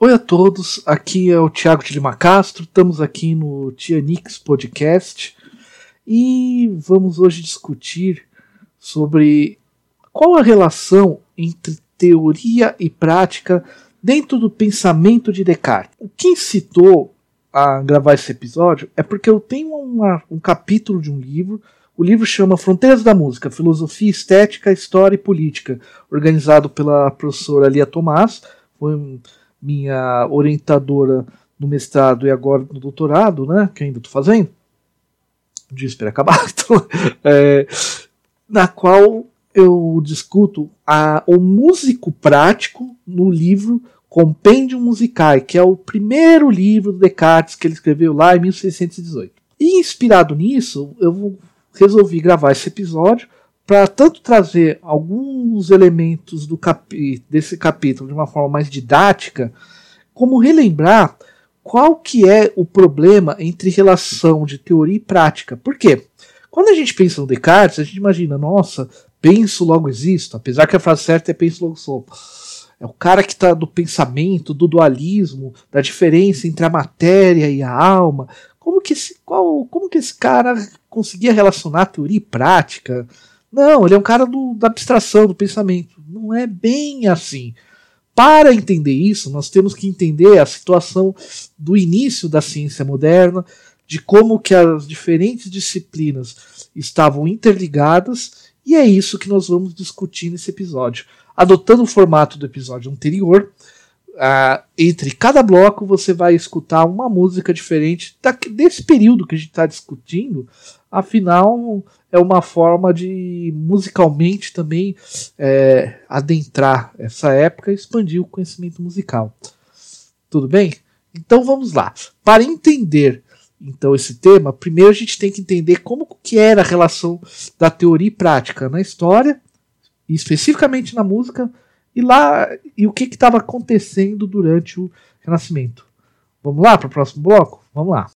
Oi a todos, aqui é o Thiago de Lima Castro, estamos aqui no Tianix Podcast e vamos hoje discutir sobre qual a relação entre teoria e prática dentro do pensamento de Descartes. Quem citou a gravar esse episódio é porque eu tenho uma, um capítulo de um livro. O livro chama Fronteiras da Música: Filosofia, Estética, História e Política, organizado pela professora Lia Tomás. Foi minha orientadora no mestrado e agora no doutorado, né? Que ainda estou fazendo. Dia espero acabar. Então, é, na qual eu discuto a, o músico prático no livro Compêndio Musicae, que é o primeiro livro do Descartes que ele escreveu lá em 1618. E inspirado nisso, eu resolvi gravar esse episódio para tanto trazer alguns elementos do capi desse capítulo de uma forma mais didática, como relembrar qual que é o problema entre relação de teoria e prática. Por quê? Quando a gente pensa no Descartes, a gente imagina, nossa, penso logo existo, apesar que a frase certa é penso logo sou. É o cara que está do pensamento, do dualismo, da diferença entre a matéria e a alma. Como que esse, qual, como que esse cara conseguia relacionar teoria e prática? Não, ele é um cara do, da abstração, do pensamento. Não é bem assim. Para entender isso, nós temos que entender a situação do início da ciência moderna, de como que as diferentes disciplinas estavam interligadas, e é isso que nós vamos discutir nesse episódio adotando o formato do episódio anterior. Entre cada bloco você vai escutar uma música diferente da, desse período que a gente está discutindo. Afinal, é uma forma de musicalmente também é, adentrar essa época e expandir o conhecimento musical. Tudo bem? Então vamos lá. Para entender então esse tema, primeiro a gente tem que entender como que era a relação da teoria e prática na história especificamente na música, e lá e o que estava acontecendo durante o Renascimento. Vamos lá para o próximo bloco? Vamos lá.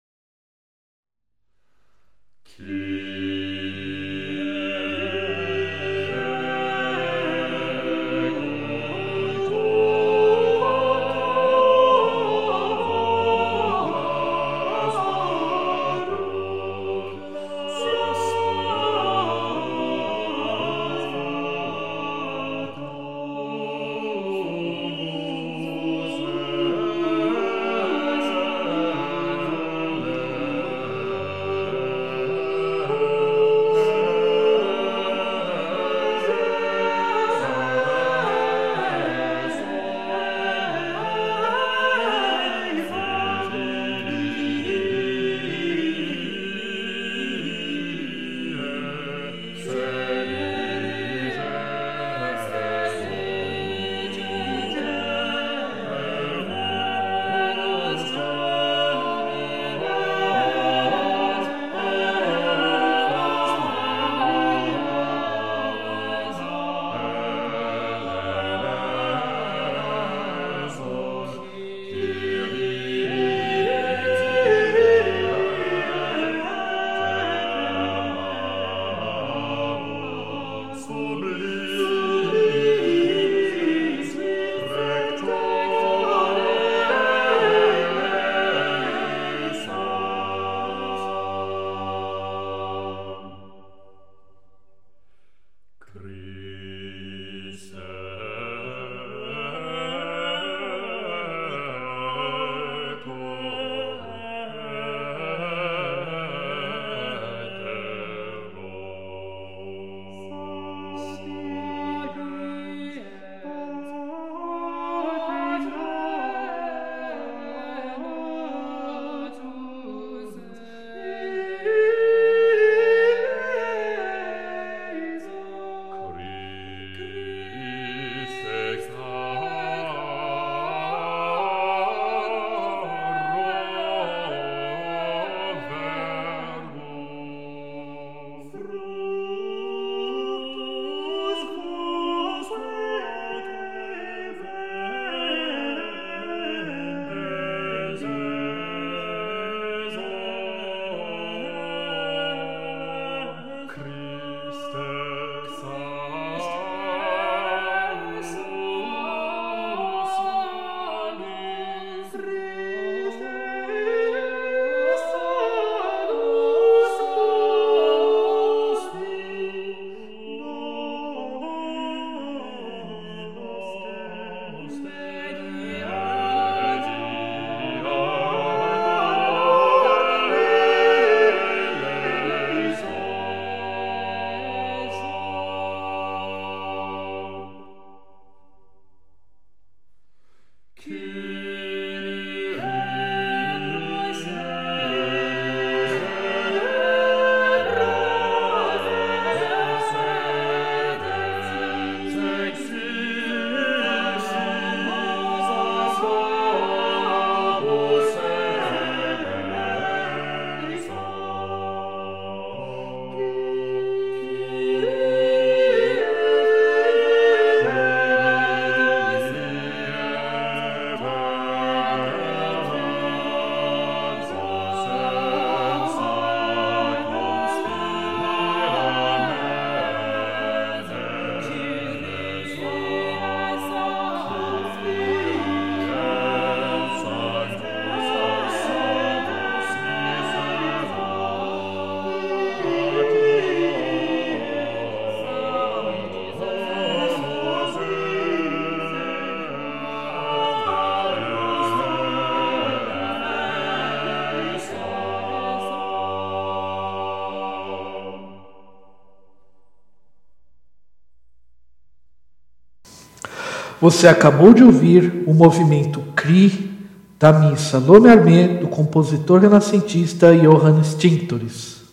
Você acabou de ouvir o movimento CRI da missa Lome Armé do compositor renascentista Johann Stinctoris.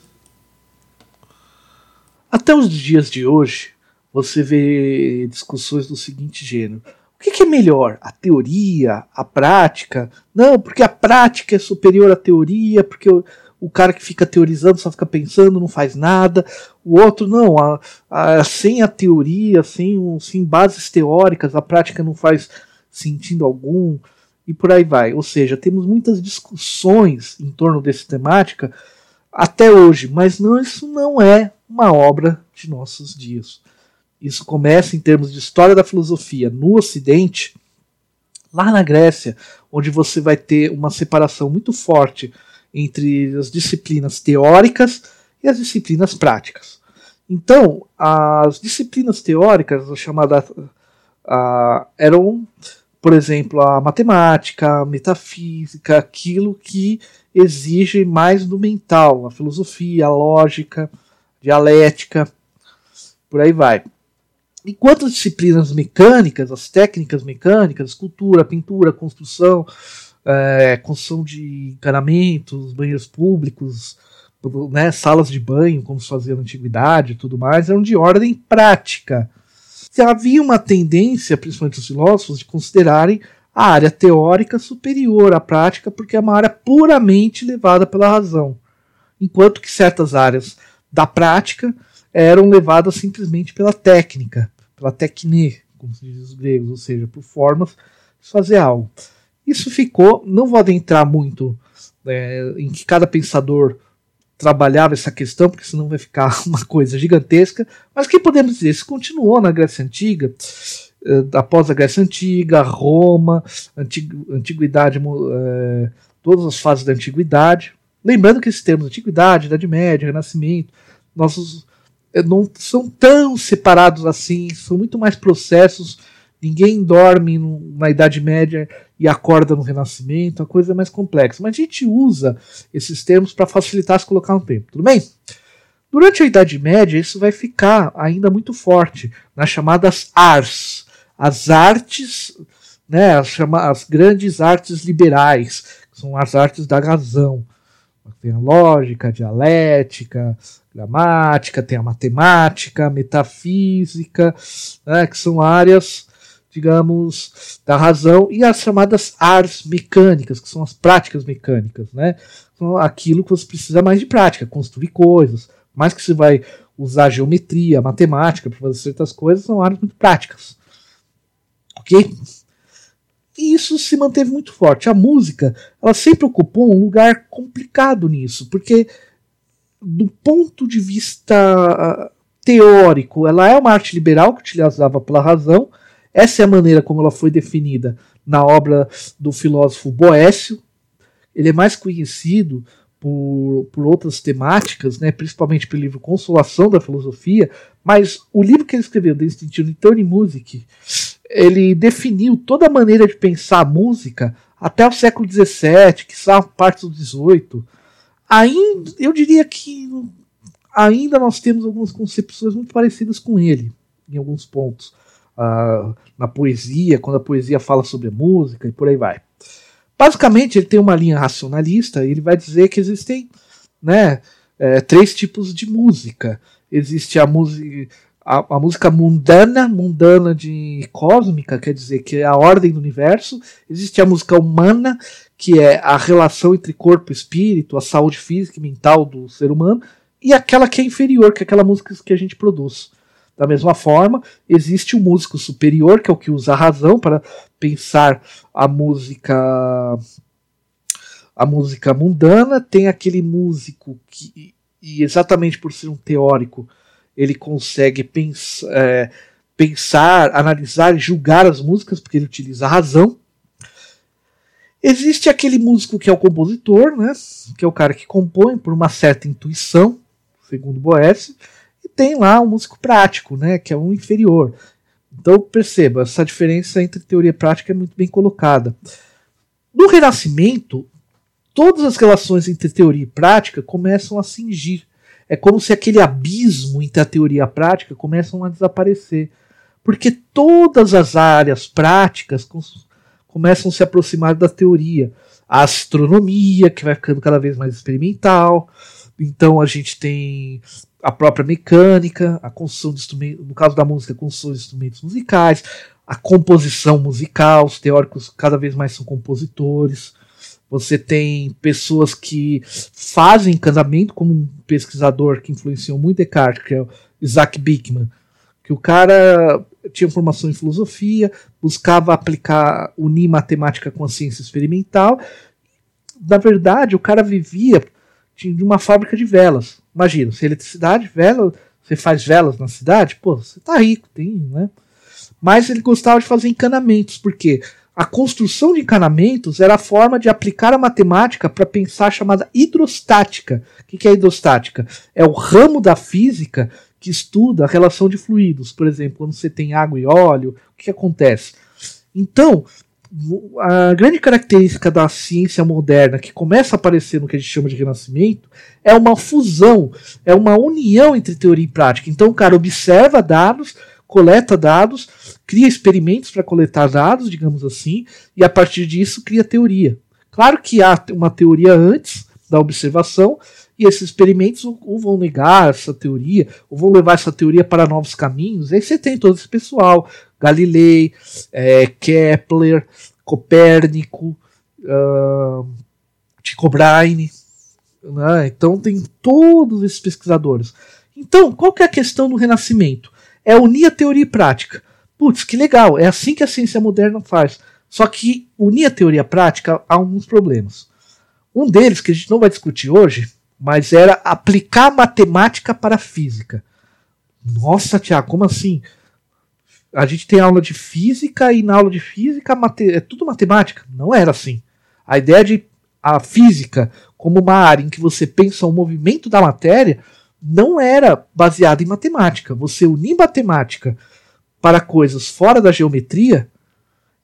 Até os dias de hoje, você vê discussões do seguinte gênero. O que, é melhor? A teoria? A prática? Não, porque a prática é superior à teoria, porque o cara que fica teorizando só fica pensando, não faz nada. O outro, não, a, a, sem a teoria, sem, sem bases teóricas, a prática não faz sentido algum, e por aí vai. Ou seja, temos muitas discussões em torno dessa temática até hoje, mas não, isso não é uma obra de nossos dias. Isso começa em termos de história da filosofia no Ocidente, lá na Grécia, onde você vai ter uma separação muito forte entre as disciplinas teóricas e as disciplinas práticas. Então, as disciplinas teóricas, a chamada, uh, eram, por exemplo, a matemática, a metafísica, aquilo que exige mais do mental, a filosofia, a lógica, a dialética, por aí vai. Enquanto as disciplinas mecânicas, as técnicas mecânicas, escultura, pintura, construção, é, construção de encanamentos, banheiros públicos, né, salas de banho, como se fazia na antiguidade e tudo mais, eram de ordem prática. Havia uma tendência, principalmente os filósofos, de considerarem a área teórica superior à prática, porque é uma área puramente levada pela razão, enquanto que certas áreas da prática eram levadas simplesmente pela técnica, pela tecne, como se diz os gregos, ou seja, por formas de fazer algo. Isso ficou, não vou adentrar muito é, em que cada pensador trabalhava essa questão, porque senão vai ficar uma coisa gigantesca, mas que podemos dizer? Isso continuou na Grécia Antiga, é, após a Grécia Antiga, Roma, Antigu Antiguidade, é, todas as fases da Antiguidade. Lembrando que esses termos Antiguidade, Idade Média, Renascimento, nossos é, não são tão separados assim, são muito mais processos Ninguém dorme na Idade Média e acorda no Renascimento, a coisa é mais complexa. Mas a gente usa esses termos para facilitar se colocar no tempo, tudo bem? Durante a Idade Média, isso vai ficar ainda muito forte nas chamadas ars, as artes, né, as, chama, as grandes artes liberais, que são as artes da razão. Tem a lógica, a dialética, gramática, tem a matemática, a metafísica, né, que são áreas digamos, da razão, e as chamadas artes mecânicas, que são as práticas mecânicas, né? São aquilo que você precisa mais de prática, construir coisas, mais que você vai usar geometria, matemática para fazer certas coisas, são áreas muito práticas. Ok? E isso se manteve muito forte. A música, ela sempre ocupou um lugar complicado nisso, porque do ponto de vista ah, teórico, ela é uma arte liberal que utilizava pela razão, essa é a maneira como ela foi definida na obra do filósofo Boécio. Ele é mais conhecido por, por outras temáticas, né, principalmente pelo livro Consolação da Filosofia, mas o livro que ele escreveu, The Institute Music, ele definiu toda a maneira de pensar a música até o século XVII, que são parte do XVIII. Ainda, eu diria que ainda nós temos algumas concepções muito parecidas com ele, em alguns pontos na poesia, quando a poesia fala sobre música e por aí vai. Basicamente, ele tem uma linha racionalista e ele vai dizer que existem né, é, três tipos de música. Existe a música. A, a, música mundana, mundana de cósmica, quer dizer que é a ordem do universo. Existe a música humana, que é a relação entre corpo e espírito, a saúde física e mental do ser humano. E aquela que é inferior, que é aquela música que a gente produz. Da mesma forma, existe o um músico superior, que é o que usa a razão para pensar a música a música mundana, tem aquele músico que e exatamente por ser um teórico, ele consegue pens, é, pensar, analisar e julgar as músicas, porque ele utiliza a razão. Existe aquele músico que é o compositor, né, que é o cara que compõe por uma certa intuição, segundo Boécio, tem lá um músico prático, né, que é um inferior. Então perceba, essa diferença entre teoria e prática é muito bem colocada. No Renascimento, todas as relações entre teoria e prática começam a cingir. É como se aquele abismo entre a teoria e a prática começam a desaparecer. Porque todas as áreas práticas começam a se aproximar da teoria. A astronomia, que vai ficando cada vez mais experimental. Então a gente tem a própria mecânica, a construção de instrumentos, no caso da música, a construção de instrumentos musicais, a composição musical, os teóricos cada vez mais são compositores. Você tem pessoas que fazem encanamento, como um pesquisador que influenciou muito Descartes, que é o Isaac Bickman, que o cara tinha formação em filosofia, buscava aplicar, unir matemática com a ciência experimental. Na verdade, o cara vivia de uma fábrica de velas. Imagina, se eletricidade, vela, você faz velas na cidade, pô, você tá rico, tem, né? Mas ele gostava de fazer encanamentos, porque a construção de encanamentos era a forma de aplicar a matemática para pensar a chamada hidrostática. O que é hidrostática? É o ramo da física que estuda a relação de fluidos. Por exemplo, quando você tem água e óleo, o que acontece? Então, a grande característica da ciência moderna que começa a aparecer no que a gente chama de renascimento é uma fusão, é uma união entre teoria e prática. Então o cara observa dados, coleta dados, cria experimentos para coletar dados, digamos assim, e a partir disso cria teoria. Claro que há uma teoria antes da observação, e esses experimentos ou vão negar essa teoria, ou vão levar essa teoria para novos caminhos. Aí você tem todo esse pessoal, Galilei, é, Kepler, Copérnico, uh, Tycho Brahe. Né? Então tem todos esses pesquisadores. Então, qual que é a questão do Renascimento? É unir a teoria e prática. Putz, que legal, é assim que a ciência moderna faz. Só que unir a teoria e a prática há alguns problemas. Um deles, que a gente não vai discutir hoje, mas era aplicar matemática para a física. Nossa, Tiago, como assim? A gente tem aula de física e na aula de física é tudo matemática. Não era assim. A ideia de a física como uma área em que você pensa o movimento da matéria não era baseada em matemática. Você unir matemática para coisas fora da geometria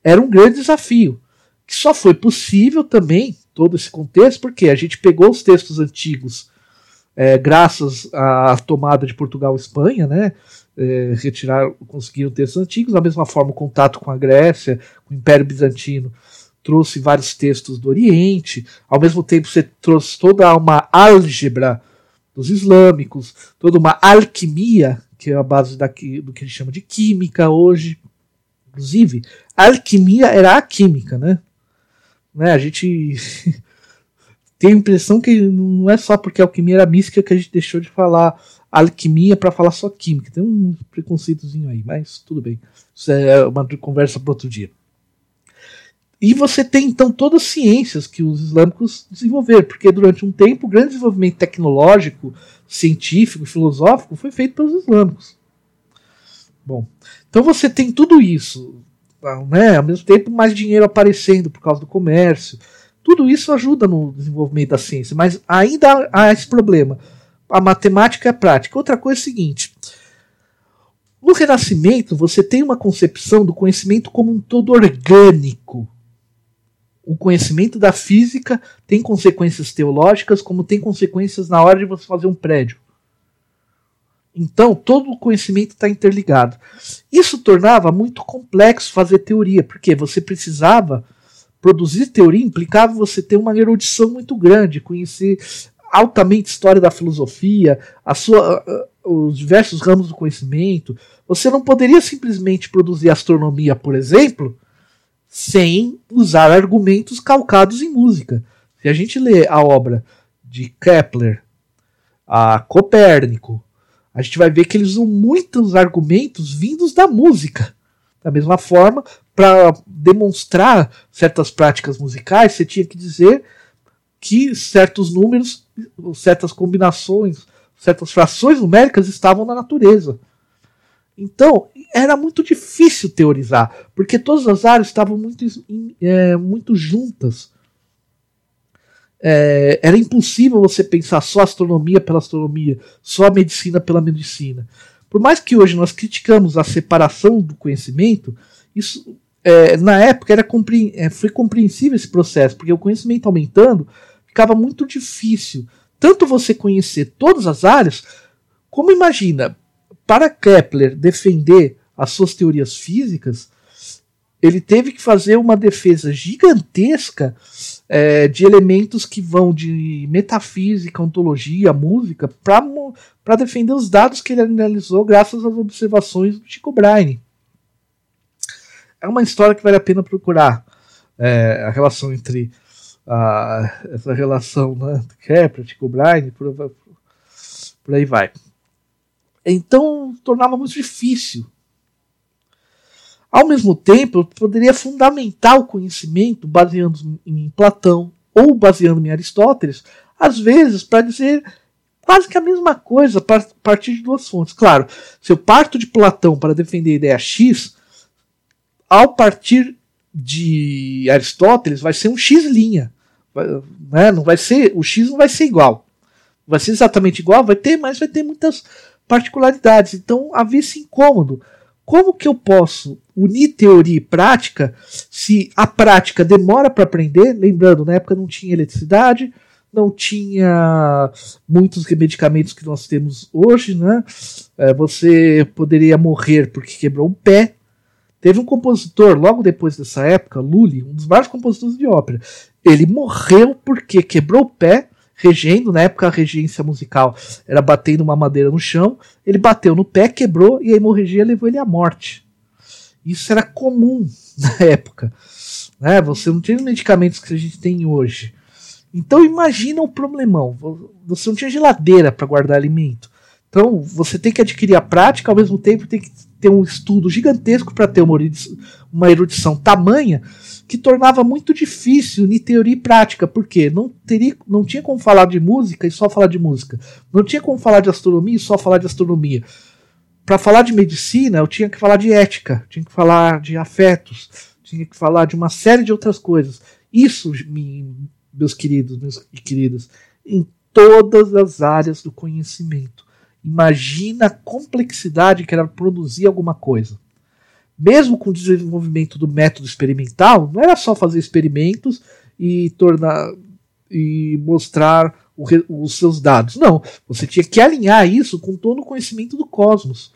era um grande desafio, que só foi possível também todo esse contexto, porque a gente pegou os textos antigos é, graças à tomada de Portugal e Espanha, né? É, retirar, conseguiram textos antigos, da mesma forma o contato com a Grécia, com o Império Bizantino trouxe vários textos do Oriente, ao mesmo tempo você trouxe toda uma álgebra dos islâmicos, toda uma alquimia, que é a base daqui, do que a gente chama de química hoje. Inclusive, a alquimia era a química, né? né, a gente tem a impressão que não é só porque a alquimia era mística que a gente deixou de falar alquimia para falar só química. Tem um preconceitozinho aí, mas tudo bem. Isso é uma conversa para outro dia. E você tem então todas as ciências que os islâmicos desenvolveram, porque durante um tempo o grande desenvolvimento tecnológico, científico, filosófico foi feito pelos islâmicos. Bom, então você tem tudo isso né, ao mesmo tempo mais dinheiro aparecendo por causa do comércio. Tudo isso ajuda no desenvolvimento da ciência, mas ainda há esse problema. A matemática é prática. Outra coisa é a seguinte: no Renascimento, você tem uma concepção do conhecimento como um todo orgânico. O conhecimento da física tem consequências teológicas, como tem consequências na hora de você fazer um prédio. Então, todo o conhecimento está interligado. Isso tornava muito complexo fazer teoria, porque você precisava produzir teoria, implicava você ter uma erudição muito grande, conhecer altamente história da filosofia, a sua, os diversos ramos do conhecimento. Você não poderia simplesmente produzir astronomia, por exemplo, sem usar argumentos calcados em música. Se a gente lê a obra de Kepler, a Copérnico, a gente vai ver que eles usam muitos argumentos vindos da música. Da mesma forma, para demonstrar certas práticas musicais, você tinha que dizer que certos números, certas combinações, certas frações numéricas estavam na natureza. Então, era muito difícil teorizar, porque todas as áreas estavam muito, é, muito juntas é, era impossível você pensar só astronomia pela astronomia, só medicina pela medicina. Por mais que hoje nós criticamos a separação do conhecimento, isso é, na época era compre é, foi compreensível esse processo, porque o conhecimento aumentando ficava muito difícil. Tanto você conhecer todas as áreas, como imagina, para Kepler defender as suas teorias físicas, ele teve que fazer uma defesa gigantesca é, de elementos que vão de metafísica, ontologia, música, para defender os dados que ele analisou graças às observações do Chico Braine. É uma história que vale a pena procurar. É, a relação entre a, essa relação né, Kepler, Chico Braine, por, por aí vai. Então tornava muito difícil ao mesmo tempo, eu poderia fundamentar o conhecimento baseando em Platão ou baseando em Aristóteles, às vezes para dizer quase que a mesma coisa a partir de duas fontes. Claro, se eu parto de Platão para defender a ideia X, ao partir de Aristóteles vai ser um X linha. Né? Não vai ser, o X não vai ser igual. Vai ser exatamente igual, vai ter, mas vai ter muitas particularidades. Então havia esse incômodo. Como que eu posso unir teoria e prática se a prática demora para aprender? Lembrando, na época não tinha eletricidade, não tinha muitos medicamentos que nós temos hoje, né? É, você poderia morrer porque quebrou um pé. Teve um compositor, logo depois dessa época, Lully, um dos vários compositores de ópera. Ele morreu porque quebrou o pé regendo, na época a regência musical era batendo uma madeira no chão, ele bateu no pé, quebrou e a hemorragia levou ele à morte. Isso era comum na época. Né? Você não tinha os medicamentos que a gente tem hoje. Então imagina o problemão. Você não tinha geladeira para guardar alimento. Então você tem que adquirir a prática, ao mesmo tempo tem que ter um estudo gigantesco para ter uma erudição, uma erudição tamanha que tornava muito difícil unir teoria e prática, porque não, teria, não tinha como falar de música e só falar de música. Não tinha como falar de astronomia e só falar de astronomia. Para falar de medicina, eu tinha que falar de ética, tinha que falar de afetos, tinha que falar de uma série de outras coisas. Isso, meus queridos, meus queridas, em todas as áreas do conhecimento. Imagina a complexidade que era produzir alguma coisa mesmo com o desenvolvimento do método experimental, não era só fazer experimentos e tornar e mostrar o, os seus dados. Não, você tinha que alinhar isso com todo o conhecimento do cosmos.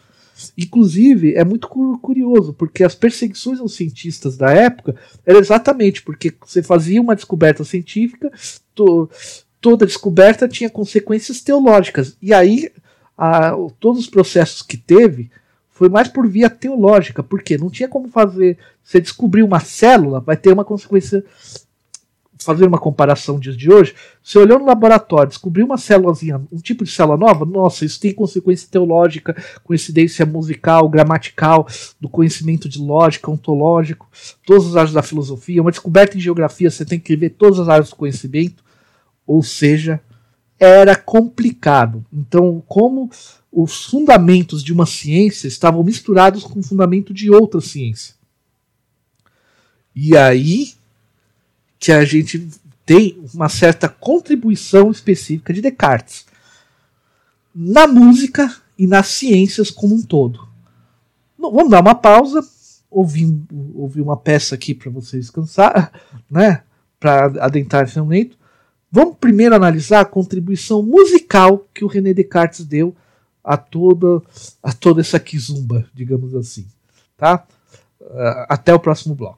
Inclusive, é muito curioso, porque as perseguições aos cientistas da época era exatamente porque você fazia uma descoberta científica, to, toda descoberta tinha consequências teológicas. E aí, a, todos os processos que teve foi mais por via teológica, porque não tinha como fazer. Você descobrir uma célula, vai ter uma consequência. Fazer uma comparação dias de hoje, você olhou no laboratório, descobriu uma célulazinha, um tipo de célula nova, nossa, isso tem consequência teológica, coincidência musical, gramatical, do conhecimento de lógica, ontológico, todas as áreas da filosofia, uma descoberta em geografia, você tem que ver todas as áreas do conhecimento, ou seja, era complicado. Então, como os fundamentos de uma ciência estavam misturados com o fundamento de outra ciência. E aí que a gente tem uma certa contribuição específica de Descartes na música e nas ciências como um todo. Vamos dar uma pausa, ouvir, ouvir uma peça aqui para vocês descansar, né? Para adentrar esse momento. Vamos primeiro analisar a contribuição musical que o René Descartes deu a toda a toda essa kizumba, digamos assim, tá? Uh, até o próximo bloco.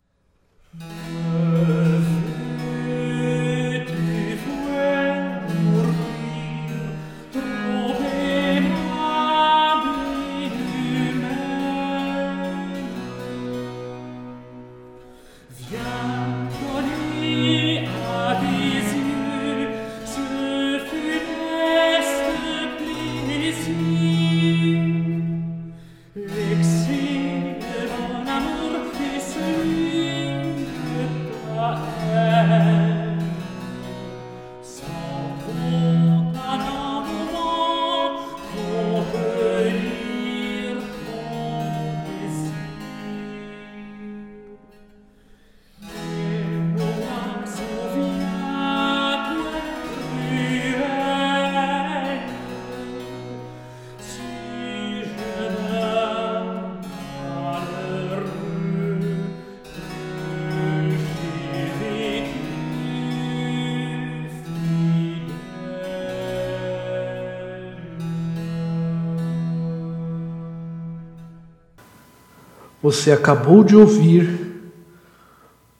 Você acabou de ouvir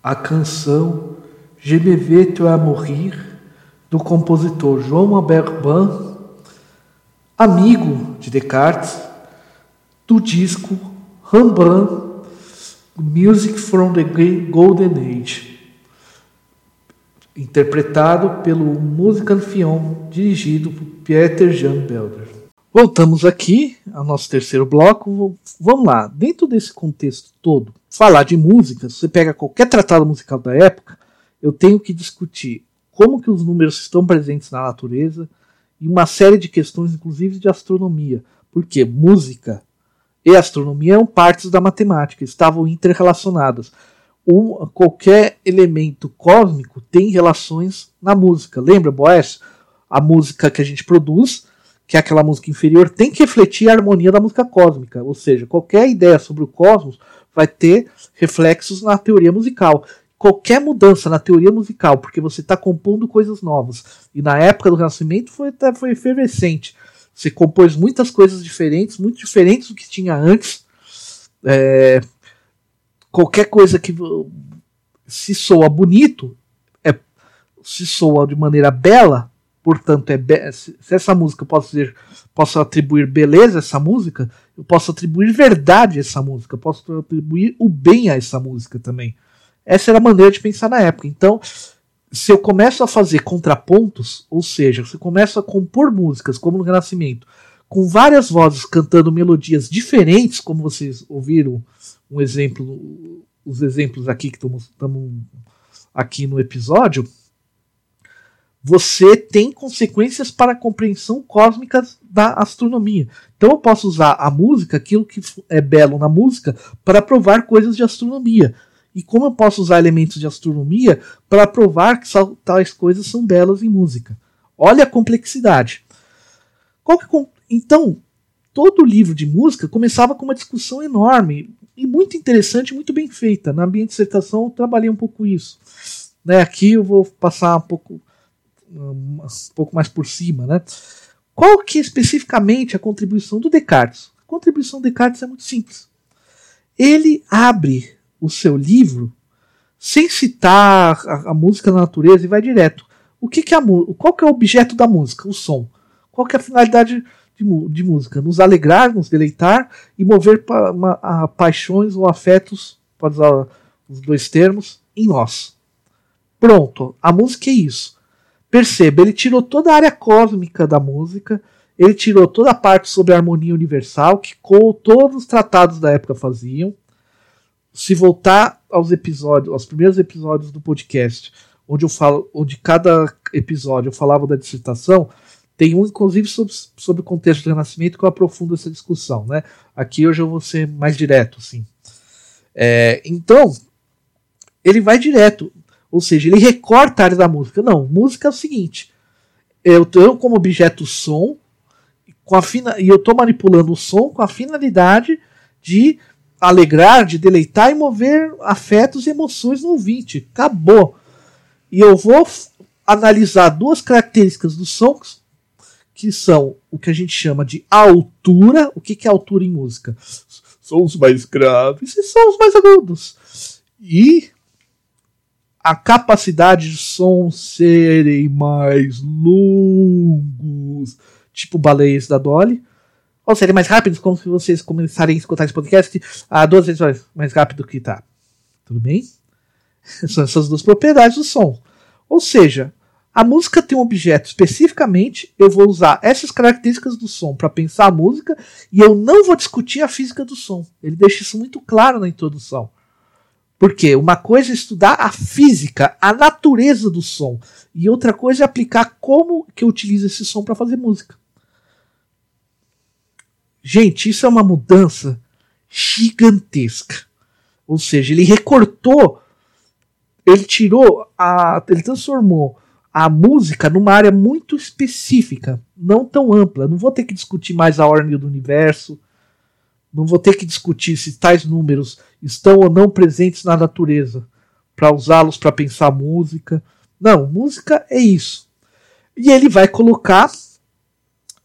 a canção Je me vais te do compositor João Albert Ban, amigo de Descartes, do disco Rembrandt Music from the Golden Age, interpretado pelo Musicanfion, dirigido por Pieter Jan Belder. Voltamos aqui ao nosso terceiro bloco. Vamos lá, dentro desse contexto todo, falar de música, você pega qualquer tratado musical da época, eu tenho que discutir como que os números estão presentes na natureza e uma série de questões, inclusive de astronomia, porque música e astronomia eram partes da matemática, estavam interrelacionadas. Um, qualquer elemento cósmico tem relações na música. Lembra, Boés? A música que a gente produz que é aquela música inferior, tem que refletir a harmonia da música cósmica. Ou seja, qualquer ideia sobre o cosmos vai ter reflexos na teoria musical. Qualquer mudança na teoria musical, porque você está compondo coisas novas. E na época do Renascimento foi, foi efervescente. Você compôs muitas coisas diferentes, muito diferentes do que tinha antes. É, qualquer coisa que se soa bonito, é, se soa de maneira bela, portanto, é se essa música eu posso dizer, posso atribuir beleza a essa música, eu posso atribuir verdade a essa música, eu posso atribuir o bem a essa música também. Essa era a maneira de pensar na época. Então, se eu começo a fazer contrapontos, ou seja, se eu começo a compor músicas, como no Renascimento, com várias vozes cantando melodias diferentes, como vocês ouviram um exemplo, os exemplos aqui que estamos aqui no episódio, você tem consequências para a compreensão cósmica da astronomia. Então eu posso usar a música, aquilo que é belo na música, para provar coisas de astronomia. E como eu posso usar elementos de astronomia para provar que tais coisas são belas em música? Olha a complexidade. Então, todo livro de música começava com uma discussão enorme e muito interessante, muito bem feita. Na minha dissertação eu trabalhei um pouco isso. Né, aqui eu vou passar um pouco um pouco mais por cima, né? Qual que é especificamente a contribuição do Descartes? A contribuição do Descartes é muito simples. Ele abre o seu livro sem citar a, a música na natureza e vai direto. O que, que é a qual que é o objeto da música? O som. Qual que é a finalidade de, de música? Nos alegrar, nos deleitar e mover pa, a paixões ou afetos, pode usar os dois termos, em nós. Pronto, a música é isso. Perceba, ele tirou toda a área cósmica da música, ele tirou toda a parte sobre a harmonia universal, que todos os tratados da época faziam. Se voltar aos episódios, aos primeiros episódios do podcast, onde eu falo, onde cada episódio eu falava da dissertação, tem um, inclusive, sobre, sobre o contexto do Renascimento que eu aprofundo essa discussão. Né? Aqui hoje eu vou ser mais direto. Assim. É, então, ele vai direto. Ou seja, ele recorta a área da música. Não, música é o seguinte: eu tenho como objeto o som, com a fina, e eu estou manipulando o som com a finalidade de alegrar, de deleitar e mover afetos e emoções no ouvinte. Acabou. E eu vou analisar duas características do som, que são o que a gente chama de altura. O que, que é altura em música? Sons mais graves e sons mais agudos. E a capacidade de som serem mais longos, tipo baleias da Dolly, ou serem mais rápidos, como se vocês começarem a escutar esse podcast a duas vezes mais rápido que tá. Tudo bem? São essas duas propriedades do som. Ou seja, a música tem um objeto especificamente, eu vou usar essas características do som para pensar a música e eu não vou discutir a física do som. Ele deixa isso muito claro na introdução. Porque uma coisa é estudar a física, a natureza do som, e outra coisa é aplicar como que eu utilizo esse som para fazer música. Gente, isso é uma mudança gigantesca. Ou seja, ele recortou, ele tirou, a, ele transformou a música numa área muito específica, não tão ampla. Não vou ter que discutir mais a ordem do universo, não vou ter que discutir se tais números estão ou não presentes na natureza para usá-los para pensar música. Não, música é isso. E ele vai colocar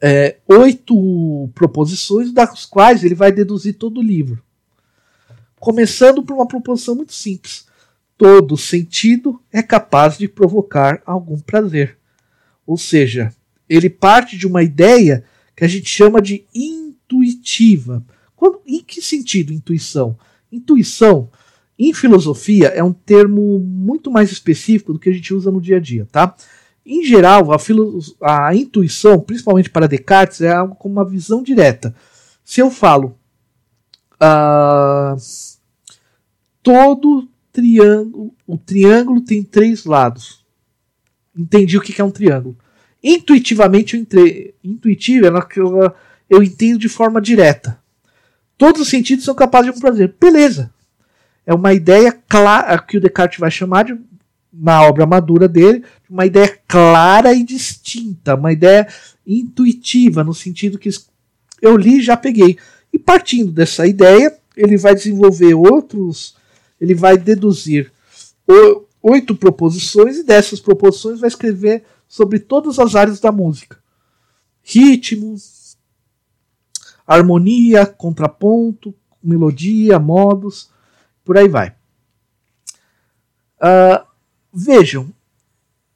é, oito proposições, das quais ele vai deduzir todo o livro. começando por uma proposição muito simples. Todo sentido é capaz de provocar algum prazer. Ou seja, ele parte de uma ideia que a gente chama de intuitiva. Quando, em que sentido intuição? Intuição, em filosofia, é um termo muito mais específico do que a gente usa no dia a dia, tá? Em geral, a, a intuição, principalmente para Descartes, é algo como uma visão direta. Se eu falo uh, todo triângulo, o triângulo tem três lados. Entendi o que é um triângulo. Intuitivamente, eu entre, intuitivo é naquela, eu entendo de forma direta. Todos os sentidos são capazes de um prazer. Beleza. É uma ideia clara que o Descartes vai chamar de na obra madura dele, uma ideia clara e distinta, uma ideia intuitiva, no sentido que eu li e já peguei. E partindo dessa ideia, ele vai desenvolver outros, ele vai deduzir oito proposições e dessas proposições vai escrever sobre todas as áreas da música: ritmo, harmonia, contraponto, melodia, modos, por aí vai. Uh, Vejam,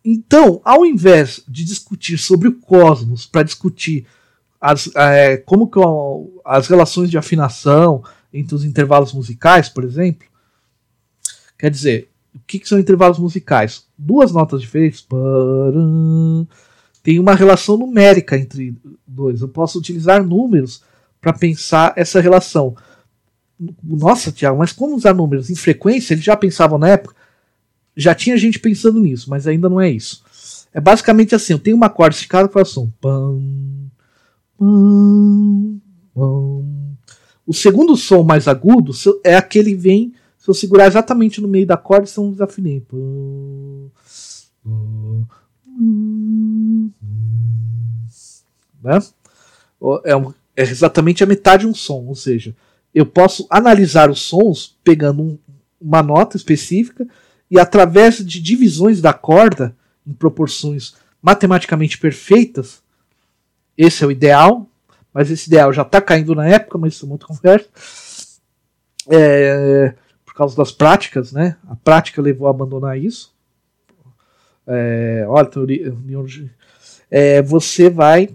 então, ao invés de discutir sobre o cosmos, para discutir as, é, como que as relações de afinação entre os intervalos musicais, por exemplo, quer dizer, o que, que são intervalos musicais? Duas notas diferentes tem uma relação numérica entre dois. Eu posso utilizar números para pensar essa relação. Nossa, Tiago, mas como usar números? Em frequência, eles já pensavam na época já tinha gente pensando nisso, mas ainda não é isso. É basicamente assim: eu tenho uma corda esticada que faz som. Pam, pam, pam. O segundo som mais agudo é aquele que vem. Se eu segurar exatamente no meio da corda, são desafinei. Né? É, é exatamente a metade de um som, ou seja, eu posso analisar os sons pegando um, uma nota específica e através de divisões da corda em proporções matematicamente perfeitas, esse é o ideal, mas esse ideal já está caindo na época, mas isso é muito conversa. É, por causa das práticas, né? A prática levou a abandonar isso. É, olha, é, você vai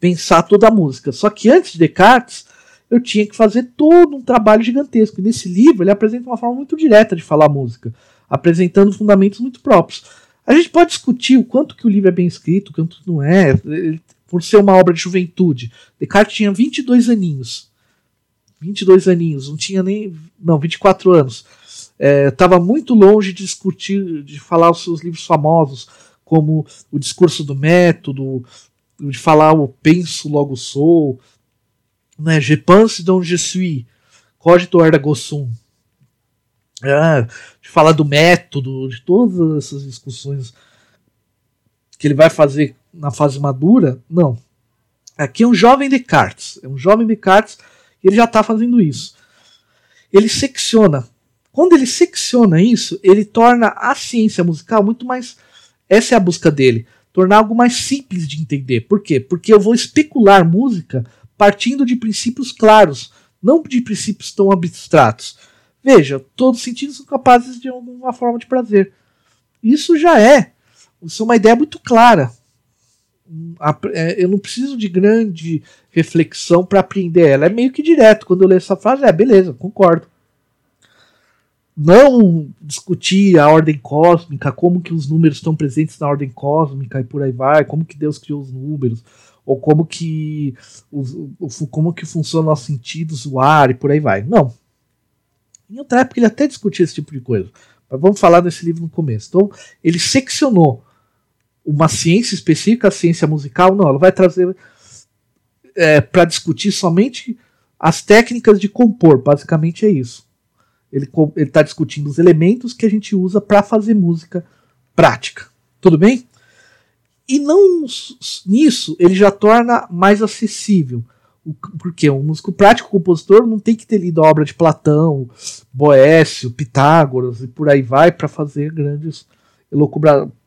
pensar toda a música. Só que antes de Descartes, eu tinha que fazer todo um trabalho gigantesco. E nesse livro ele apresenta uma forma muito direta de falar música, apresentando fundamentos muito próprios. A gente pode discutir o quanto que o livro é bem escrito, o quanto não é, por ser uma obra de juventude. Descartes tinha 22 aninhos. 22 aninhos, não tinha nem. Não, 24 anos. Estava é, muito longe de discutir, de falar os seus livros famosos, como O Discurso do Método, de falar o Penso Logo Sou, né, Je pense donc je suis, cogito ergo sum. É, de falar do método, de todas essas discussões que ele vai fazer na fase madura, não. Aqui é um jovem Descartes, é um jovem Descartes ele já está fazendo isso. Ele secciona. Quando ele secciona isso, ele torna a ciência musical muito mais. Essa é a busca dele. Tornar algo mais simples de entender. Por quê? Porque eu vou especular música partindo de princípios claros, não de princípios tão abstratos. Veja, todos os sentidos são capazes de alguma forma de prazer. Isso já é. Isso é uma ideia muito clara. É, eu não preciso de grande reflexão para aprender ela. É meio que direto. Quando eu leio essa frase, é beleza, concordo. Não discutir a ordem cósmica, como que os números estão presentes na ordem cósmica e por aí vai, como que Deus criou os números, ou como que como que funciona nossos sentidos, o ar e por aí vai. Não. Em outra época ele até discutia esse tipo de coisa. Mas vamos falar desse livro no começo. Então, ele seccionou uma ciência específica, a ciência musical, não, ela vai trazer é, para discutir somente as técnicas de compor, basicamente é isso. Ele está discutindo os elementos que a gente usa para fazer música prática. Tudo bem? E não nisso ele já torna mais acessível. Porque um músico prático compositor não tem que ter lido a obra de Platão, Boécio, Pitágoras e por aí vai para fazer grandes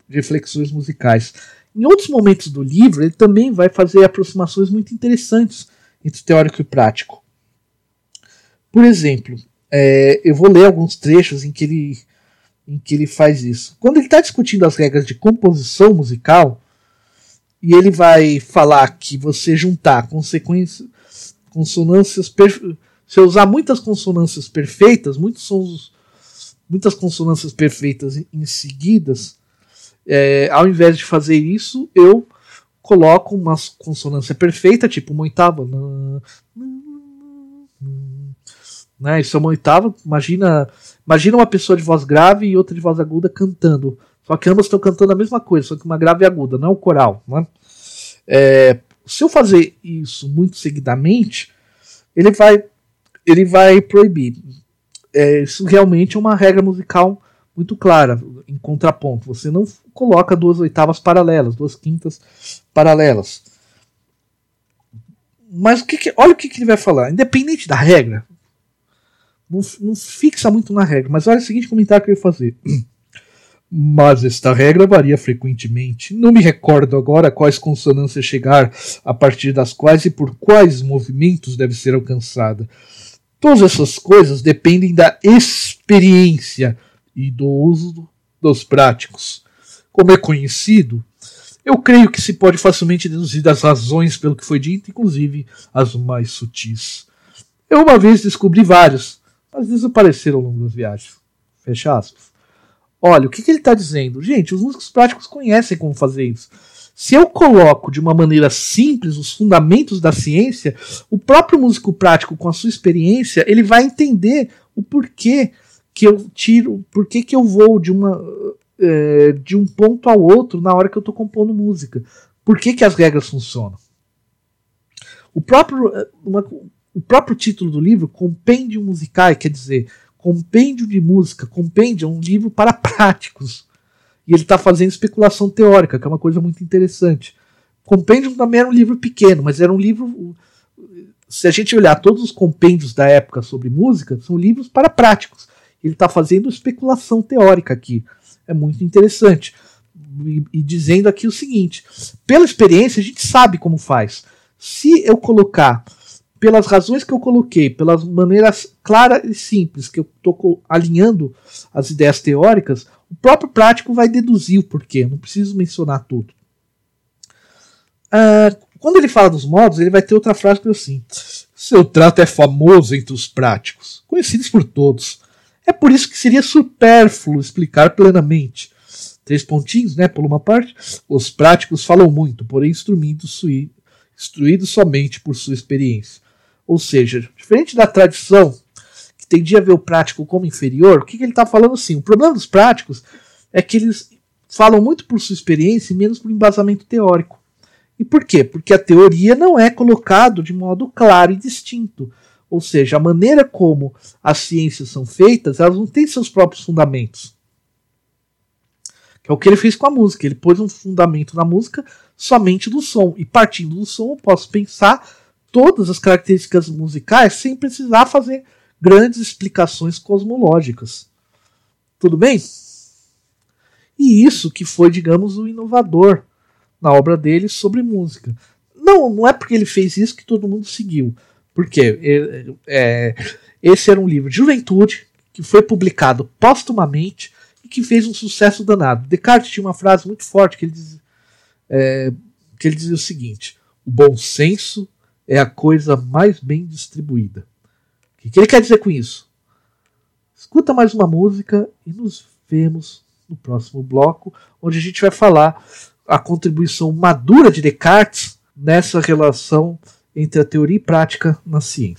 reflexões musicais. Em outros momentos do livro, ele também vai fazer aproximações muito interessantes entre teórico e prático. Por exemplo, É, eu vou ler alguns trechos em que ele, em que ele faz isso. Quando ele está discutindo as regras de composição musical, e ele vai falar que você juntar consequências, consonâncias, se usar muitas consonâncias perfeitas, muitos sons, muitas consonâncias perfeitas em seguidas, é, ao invés de fazer isso, eu coloco uma consonância perfeita, tipo uma oitava. Né? Isso é uma oitava. Imagina, imagina uma pessoa de voz grave e outra de voz aguda cantando. Só que ambas estão cantando a mesma coisa, só que uma grave e aguda, não é o coral. Né? É, se eu fazer isso muito seguidamente, ele vai, ele vai proibir. É, isso realmente é uma regra musical muito clara, em contraponto. Você não coloca duas oitavas paralelas, duas quintas paralelas. Mas o que, que olha o que, que, ele vai falar. Independente da regra, não, não fixa muito na regra, mas olha o seguinte comentário que ele vai fazer. Mas esta regra varia frequentemente. Não me recordo agora quais consonâncias chegar, a partir das quais e por quais movimentos deve ser alcançada. Todas essas coisas dependem da experiência e do uso dos práticos. Como é conhecido, eu creio que se pode facilmente deduzir das razões pelo que foi dito, inclusive as mais sutis. Eu uma vez descobri vários, mas desapareceram ao longo das viagens. Fecha aspas. Olha, o que, que ele está dizendo? Gente, os músicos práticos conhecem como fazer isso. Se eu coloco de uma maneira simples os fundamentos da ciência, o próprio músico prático, com a sua experiência, ele vai entender o porquê que eu tiro, porquê que eu vou de uma é, de um ponto ao outro na hora que eu estou compondo música. Por que, que as regras funcionam? O próprio, uma, o próprio título do livro, Compêndio Musical, quer dizer, Compêndio de Música, Compêndio é um livro para práticos. E ele está fazendo especulação teórica, que é uma coisa muito interessante. Compêndio também era um livro pequeno, mas era um livro. Se a gente olhar todos os compêndios da época sobre música, são livros para práticos. Ele está fazendo especulação teórica aqui. É muito interessante. E, e dizendo aqui o seguinte: pela experiência, a gente sabe como faz. Se eu colocar pelas razões que eu coloquei, pelas maneiras claras e simples que eu estou alinhando as ideias teóricas, o próprio prático vai deduzir o porquê. Não preciso mencionar tudo. Uh, quando ele fala dos modos, ele vai ter outra frase que é assim: Seu trato é famoso entre os práticos, conhecidos por todos. É por isso que seria supérfluo explicar plenamente. Três pontinhos, né? Por uma parte, os práticos falam muito, porém instruídos somente por sua experiência. Ou seja, diferente da tradição que tendia a ver o prático como inferior, o que, que ele está falando assim? O problema dos práticos é que eles falam muito por sua experiência e menos por embasamento teórico. E por quê? Porque a teoria não é colocado de modo claro e distinto. Ou seja, a maneira como as ciências são feitas, elas não têm seus próprios fundamentos. Que é o que ele fez com a música. Ele pôs um fundamento na música somente do som. E partindo do som, eu posso pensar todas as características musicais sem precisar fazer grandes explicações cosmológicas. Tudo bem? E isso que foi, digamos, o inovador na obra dele sobre música. Não, não é porque ele fez isso que todo mundo seguiu. Porque é, é, esse era um livro de juventude que foi publicado postumamente e que fez um sucesso danado. Descartes tinha uma frase muito forte que ele, diz, é, que ele dizia o seguinte: o bom senso é a coisa mais bem distribuída. O que, ele quer dizer com isso? Escuta mais uma música e nos vemos no próximo bloco, onde a gente vai falar a contribuição madura de Descartes nessa relação entre a teoria e prática na ciência.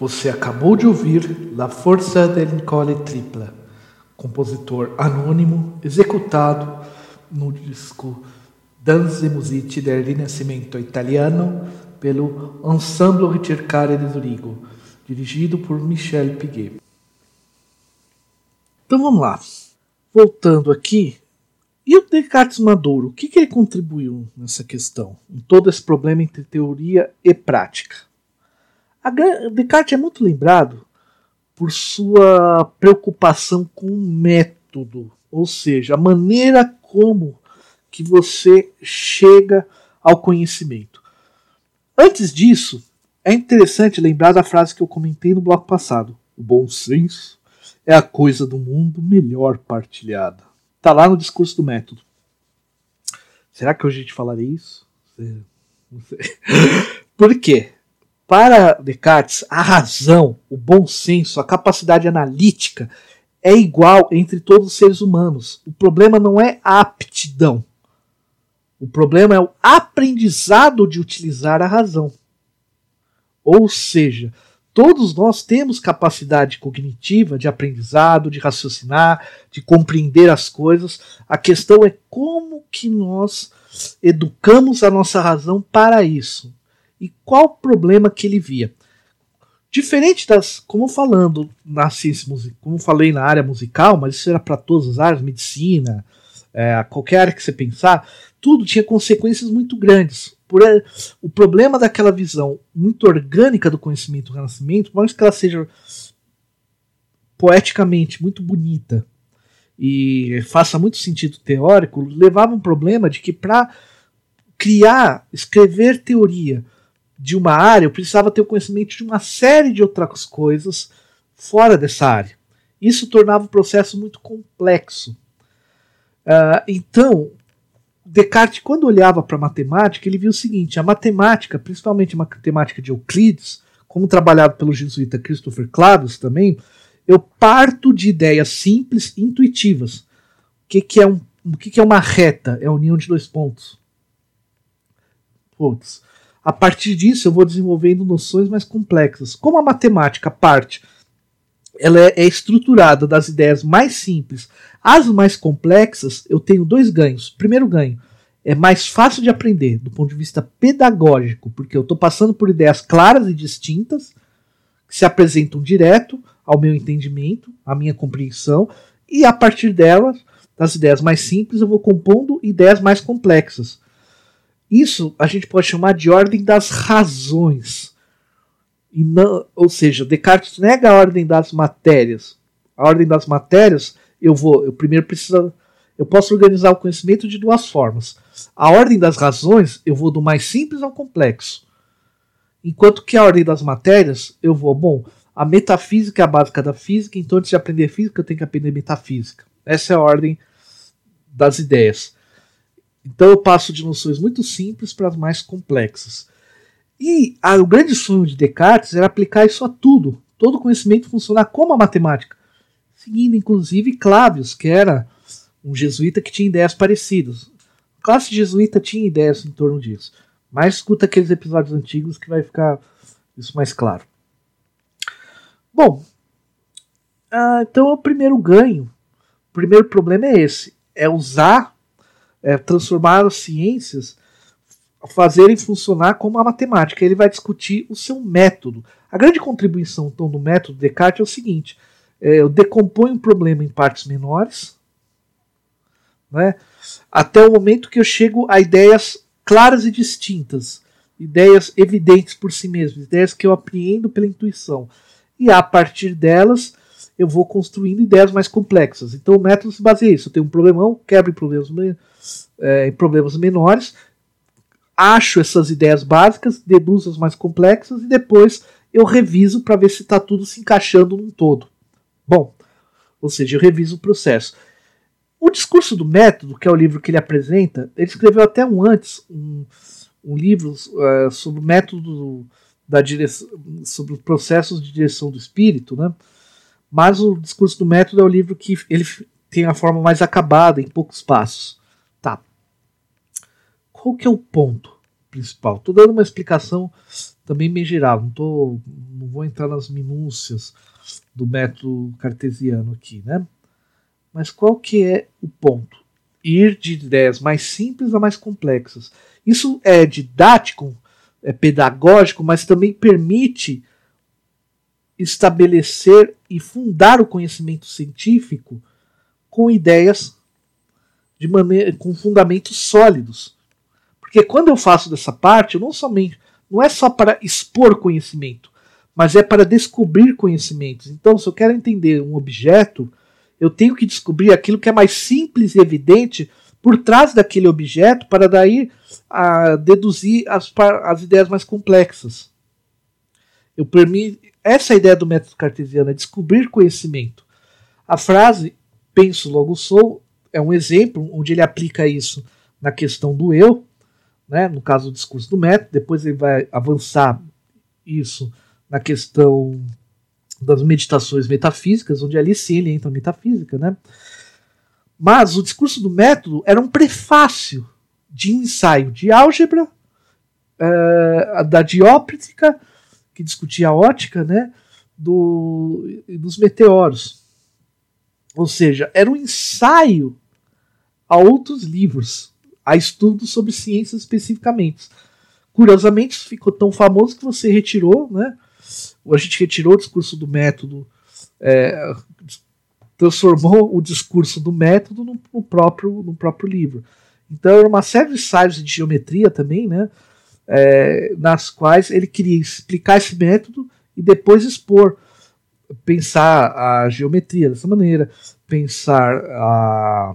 Você acabou de ouvir La Forza del Tripla, compositor anônimo executado no disco Danze Musici del Rinascimento Italiano pelo Ensemble Ricercare di Zurigo, dirigido por Michel Piguet. Então vamos lá. Voltando aqui, e o Descartes Maduro, o que, que ele contribuiu nessa questão, em todo esse problema entre teoria e prática? A Descartes é muito lembrado por sua preocupação com o método, ou seja, a maneira como que você chega ao conhecimento. Antes disso, é interessante lembrar da frase que eu comentei no bloco passado: o bom senso é a coisa do mundo melhor partilhada. Está lá no discurso do método. Será que hoje a gente falaria isso? Não sei. Por quê? Para Descartes, a razão, o bom senso, a capacidade analítica é igual entre todos os seres humanos. O problema não é a aptidão. O problema é o aprendizado de utilizar a razão. Ou seja, todos nós temos capacidade cognitiva de aprendizado, de raciocinar, de compreender as coisas. A questão é como que nós educamos a nossa razão para isso e qual o problema que ele via. Diferente das, como falando na ciência como falei na área musical, mas isso era para todas as áreas, medicina, é, qualquer área que você pensar, tudo tinha consequências muito grandes. Por, o problema daquela visão muito orgânica do conhecimento do renascimento, por mais que ela seja poeticamente muito bonita e faça muito sentido teórico, levava um problema de que para criar, escrever teoria de uma área, eu precisava ter o conhecimento de uma série de outras coisas fora dessa área. Isso tornava o processo muito complexo. Uh, então, Descartes, quando olhava para a matemática, ele viu o seguinte: a matemática, principalmente a matemática de Euclides, como trabalhado pelo jesuíta Christopher Clavius também, eu parto de ideias simples, intuitivas. O que, que é um, o que, que é uma reta? É a união de dois pontos. Putz, a partir disso, eu vou desenvolvendo noções mais complexas. Como a matemática parte, ela é, é estruturada das ideias mais simples às mais complexas, eu tenho dois ganhos. Primeiro ganho, é mais fácil de aprender do ponto de vista pedagógico, porque eu estou passando por ideias claras e distintas, que se apresentam direto ao meu entendimento, à minha compreensão, e a partir delas, das ideias mais simples, eu vou compondo ideias mais complexas. Isso a gente pode chamar de ordem das razões. E não, ou seja, Descartes nega a ordem das matérias. A ordem das matérias, eu vou, eu primeiro preciso, eu posso organizar o conhecimento de duas formas. A ordem das razões, eu vou do mais simples ao complexo. Enquanto que a ordem das matérias, eu vou, bom, a metafísica é a básica da física, então antes de aprender física, eu tenho que aprender metafísica. Essa é a ordem das ideias. Então eu passo de noções muito simples para as mais complexas. E a, o grande sonho de Descartes era aplicar isso a tudo, todo conhecimento funcionar como a matemática, seguindo inclusive Clavius, que era um jesuíta que tinha ideias parecidas. A classe jesuíta tinha ideias em torno disso, mas escuta aqueles episódios antigos que vai ficar isso mais claro. Bom, ah, então o primeiro ganho, o primeiro problema é esse, é usar é, transformar as ciências, fazerem funcionar como a matemática. Ele vai discutir o seu método. A grande contribuição então, do método Descartes é o seguinte: é, eu decomponho um problema em partes menores, né, até o momento que eu chego a ideias claras e distintas, ideias evidentes por si mesmas, ideias que eu apreendo pela intuição. E a partir delas, eu vou construindo ideias mais complexas. Então o método se baseia nisso. Eu tenho um problemão, quebro em problemas, é, em problemas menores, acho essas ideias básicas, deduzo as mais complexas e depois eu reviso para ver se está tudo se encaixando num todo. Bom, ou seja, eu reviso o processo. O discurso do método, que é o livro que ele apresenta, ele escreveu até um antes um, um livro uh, sobre o método da direção, sobre os processos de direção do espírito, né? Mas o discurso do método é o livro que ele tem a forma mais acabada, em poucos passos. Qual que é o ponto principal? Estou dando uma explicação também bem geral, não, tô, não vou entrar nas minúcias do método cartesiano aqui, né? Mas qual que é o ponto? Ir de ideias mais simples a mais complexas. Isso é didático, é pedagógico, mas também permite estabelecer e fundar o conhecimento científico com ideias de maneira com fundamentos sólidos. Porque quando eu faço dessa parte, eu não somente não é só para expor conhecimento, mas é para descobrir conhecimentos. Então, se eu quero entender um objeto, eu tenho que descobrir aquilo que é mais simples e evidente por trás daquele objeto para daí a, deduzir as, as ideias mais complexas. Eu permito, essa é ideia do método cartesiano, é descobrir conhecimento. A frase penso logo sou é um exemplo onde ele aplica isso na questão do eu, né, no caso do discurso do método, depois ele vai avançar isso na questão das meditações metafísicas, onde ali sim ele entra na metafísica, né? Mas o discurso do método era um prefácio de ensaio de álgebra, uh, da dióptica, que discutia a ótica, né? Do, dos meteoros. Ou seja, era um ensaio a outros livros, a estudos sobre ciências especificamente. Curiosamente, ficou tão famoso que você retirou, né? a gente retirou o discurso do método, é, transformou o discurso do método no, no, próprio, no próprio livro. Então, era uma série de ensaios de geometria também, né, é, nas quais ele queria explicar esse método e depois expor, pensar a geometria dessa maneira, pensar a,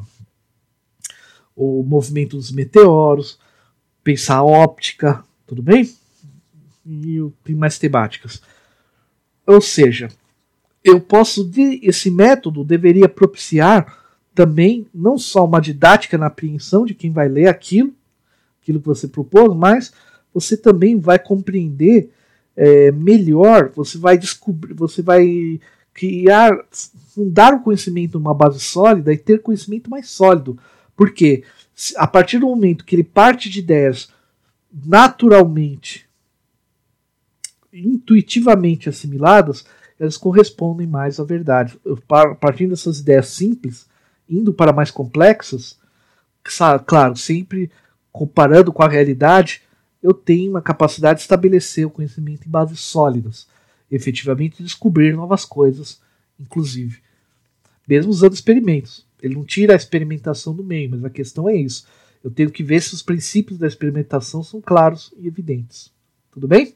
o movimento dos meteoros, pensar a óptica, tudo bem? E tem mais temáticas. Ou seja, eu posso esse método deveria propiciar também não só uma didática na apreensão de quem vai ler aquilo, aquilo que você propôs, mas você também vai compreender é, melhor, você vai descobrir, você vai criar, fundar o conhecimento numa base sólida e ter conhecimento mais sólido. Porque a partir do momento que ele parte de ideias naturalmente intuitivamente assimiladas, elas correspondem mais à verdade. Partindo dessas ideias simples, indo para mais complexas, claro, sempre comparando com a realidade, eu tenho uma capacidade de estabelecer o conhecimento em bases sólidas, efetivamente descobrir novas coisas, inclusive, mesmo usando experimentos. Ele não tira a experimentação do meio, mas a questão é isso. Eu tenho que ver se os princípios da experimentação são claros e evidentes. Tudo bem?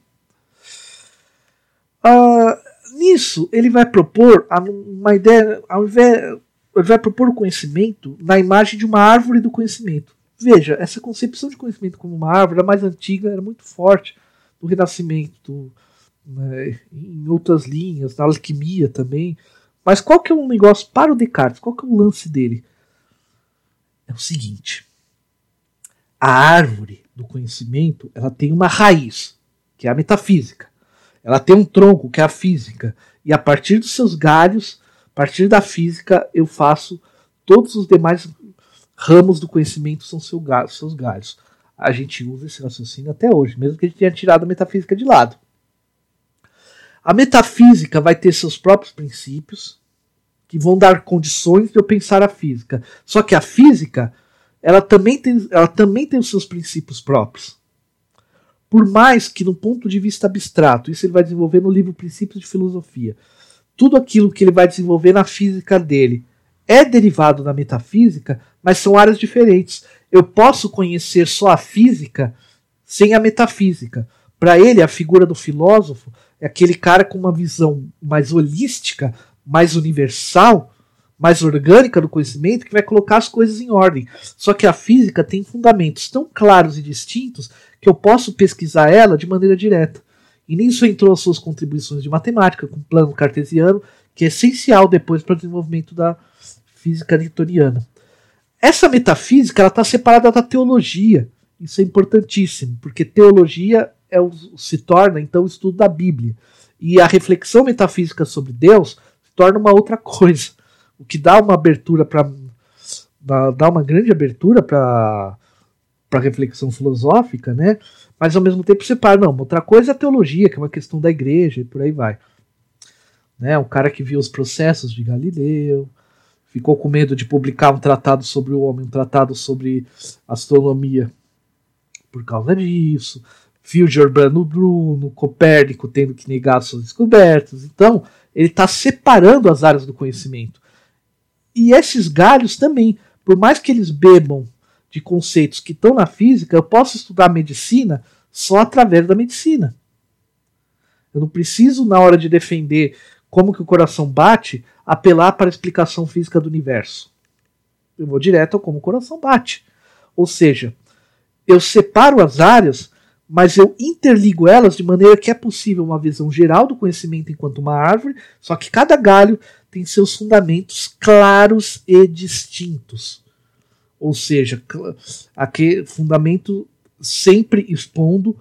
Uh, nisso, ele vai propor uma ideia, ao invés, ele vai propor o conhecimento na imagem de uma árvore do conhecimento. Veja, essa concepção de conhecimento como uma árvore, a mais antiga, era muito forte no Renascimento, né, em outras linhas, na alquimia também. Mas qual que é um negócio para o Descartes? Qual que é o lance dele? É o seguinte: a árvore do conhecimento ela tem uma raiz, que é a metafísica. Ela tem um tronco, que é a física. E a partir dos seus galhos, a partir da física, eu faço todos os demais ramos do conhecimento são seus galhos. A gente usa esse raciocínio até hoje, mesmo que a gente tenha tirado a metafísica de lado. A metafísica vai ter seus próprios princípios, que vão dar condições de eu pensar a física. Só que a física, ela também tem, ela também tem os seus princípios próprios. Por mais que, no ponto de vista abstrato, isso ele vai desenvolver no livro Princípios de Filosofia, tudo aquilo que ele vai desenvolver na física dele é derivado da metafísica, mas são áreas diferentes. Eu posso conhecer só a física sem a metafísica. Para ele, a figura do filósofo é aquele cara com uma visão mais holística, mais universal, mais orgânica do conhecimento que vai colocar as coisas em ordem. Só que a física tem fundamentos tão claros e distintos que eu posso pesquisar ela de maneira direta. E nisso entrou as suas contribuições de matemática, com o plano cartesiano, que é essencial depois para o desenvolvimento da física newtoniana. Essa metafísica está separada da teologia. Isso é importantíssimo, porque teologia é o, se torna então o estudo da Bíblia. E a reflexão metafísica sobre Deus se torna uma outra coisa o que dá uma abertura para dá uma grande abertura para para reflexão filosófica, né? mas ao mesmo tempo separa. Não, outra coisa é a teologia, que é uma questão da igreja e por aí vai. Né, o cara que viu os processos de Galileu, ficou com medo de publicar um tratado sobre o homem, um tratado sobre astronomia por causa disso. Viu Giordano Bruno, Copérnico tendo que negar suas descobertas. Então, ele está separando as áreas do conhecimento. E esses galhos também, por mais que eles bebam de conceitos que estão na física, eu posso estudar medicina só através da medicina. Eu não preciso, na hora de defender como que o coração bate, apelar para a explicação física do universo. Eu vou direto ao como o coração bate. Ou seja, eu separo as áreas, mas eu interligo elas de maneira que é possível uma visão geral do conhecimento enquanto uma árvore, só que cada galho tem seus fundamentos claros e distintos. Ou seja, aquele fundamento sempre expondo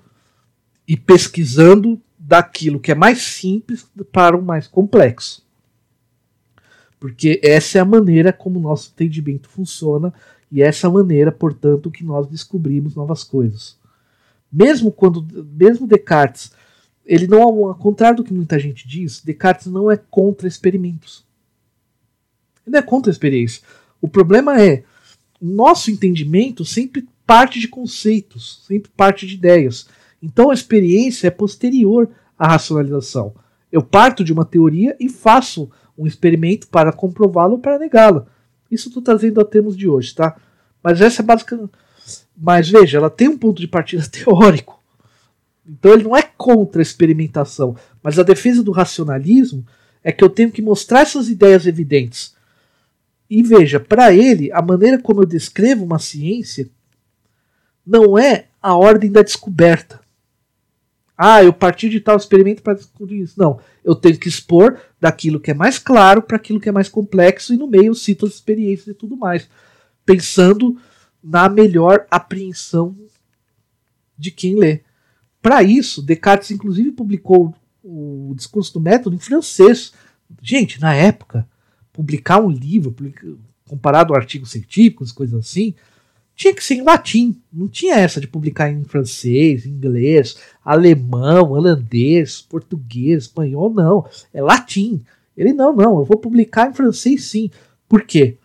e pesquisando daquilo que é mais simples para o mais complexo. Porque essa é a maneira como o nosso entendimento funciona e essa é a maneira, portanto, que nós descobrimos novas coisas. Mesmo quando, mesmo Descartes, ele não, ao contrário do que muita gente diz, Descartes não é contra experimentos. Ele não é contra experiência. O problema é, nosso entendimento sempre parte de conceitos, sempre parte de ideias. Então a experiência é posterior à racionalização. Eu parto de uma teoria e faço um experimento para comprová-la ou para negá-la. Isso estou trazendo a termos de hoje, tá? Mas essa é basicamente. Mas veja, ela tem um ponto de partida teórico. Então ele não é contra a experimentação. Mas a defesa do racionalismo é que eu tenho que mostrar essas ideias evidentes. E veja, para ele, a maneira como eu descrevo uma ciência não é a ordem da descoberta. Ah, eu parti de tal experimento para descobrir isso. Não, eu tenho que expor daquilo que é mais claro para aquilo que é mais complexo e no meio eu cito as experiências e tudo mais, pensando na melhor apreensão de quem lê. Para isso, Descartes inclusive publicou o discurso do método em francês. Gente, na época, publicar um livro comparado a artigos científicos, coisas assim, tinha que ser em latim. Não tinha essa de publicar em francês, inglês, alemão, holandês, português, espanhol, não. É latim. Ele, não, não, eu vou publicar em francês sim. Por quê?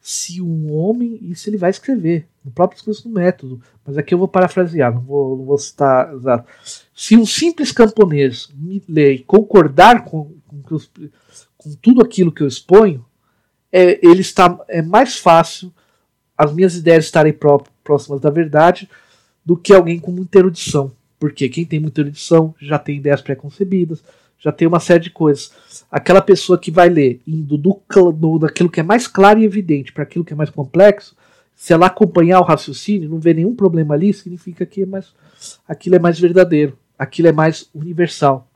Se um homem, isso ele vai escrever, no próprio discurso do método, mas aqui eu vou parafrasear, não vou, não vou citar exato. Se um simples camponês me ler e concordar com, com, com tudo aquilo que eu exponho, é, ele está, é mais fácil as minhas ideias estarem pró próximas da verdade do que alguém com muita erudição. Porque quem tem muita erudição já tem ideias preconcebidas, já tem uma série de coisas. Aquela pessoa que vai ler indo do, do daquilo que é mais claro e evidente para aquilo que é mais complexo, se ela acompanhar o raciocínio, não vê nenhum problema ali, significa que é mais, aquilo é mais verdadeiro, aquilo é mais universal.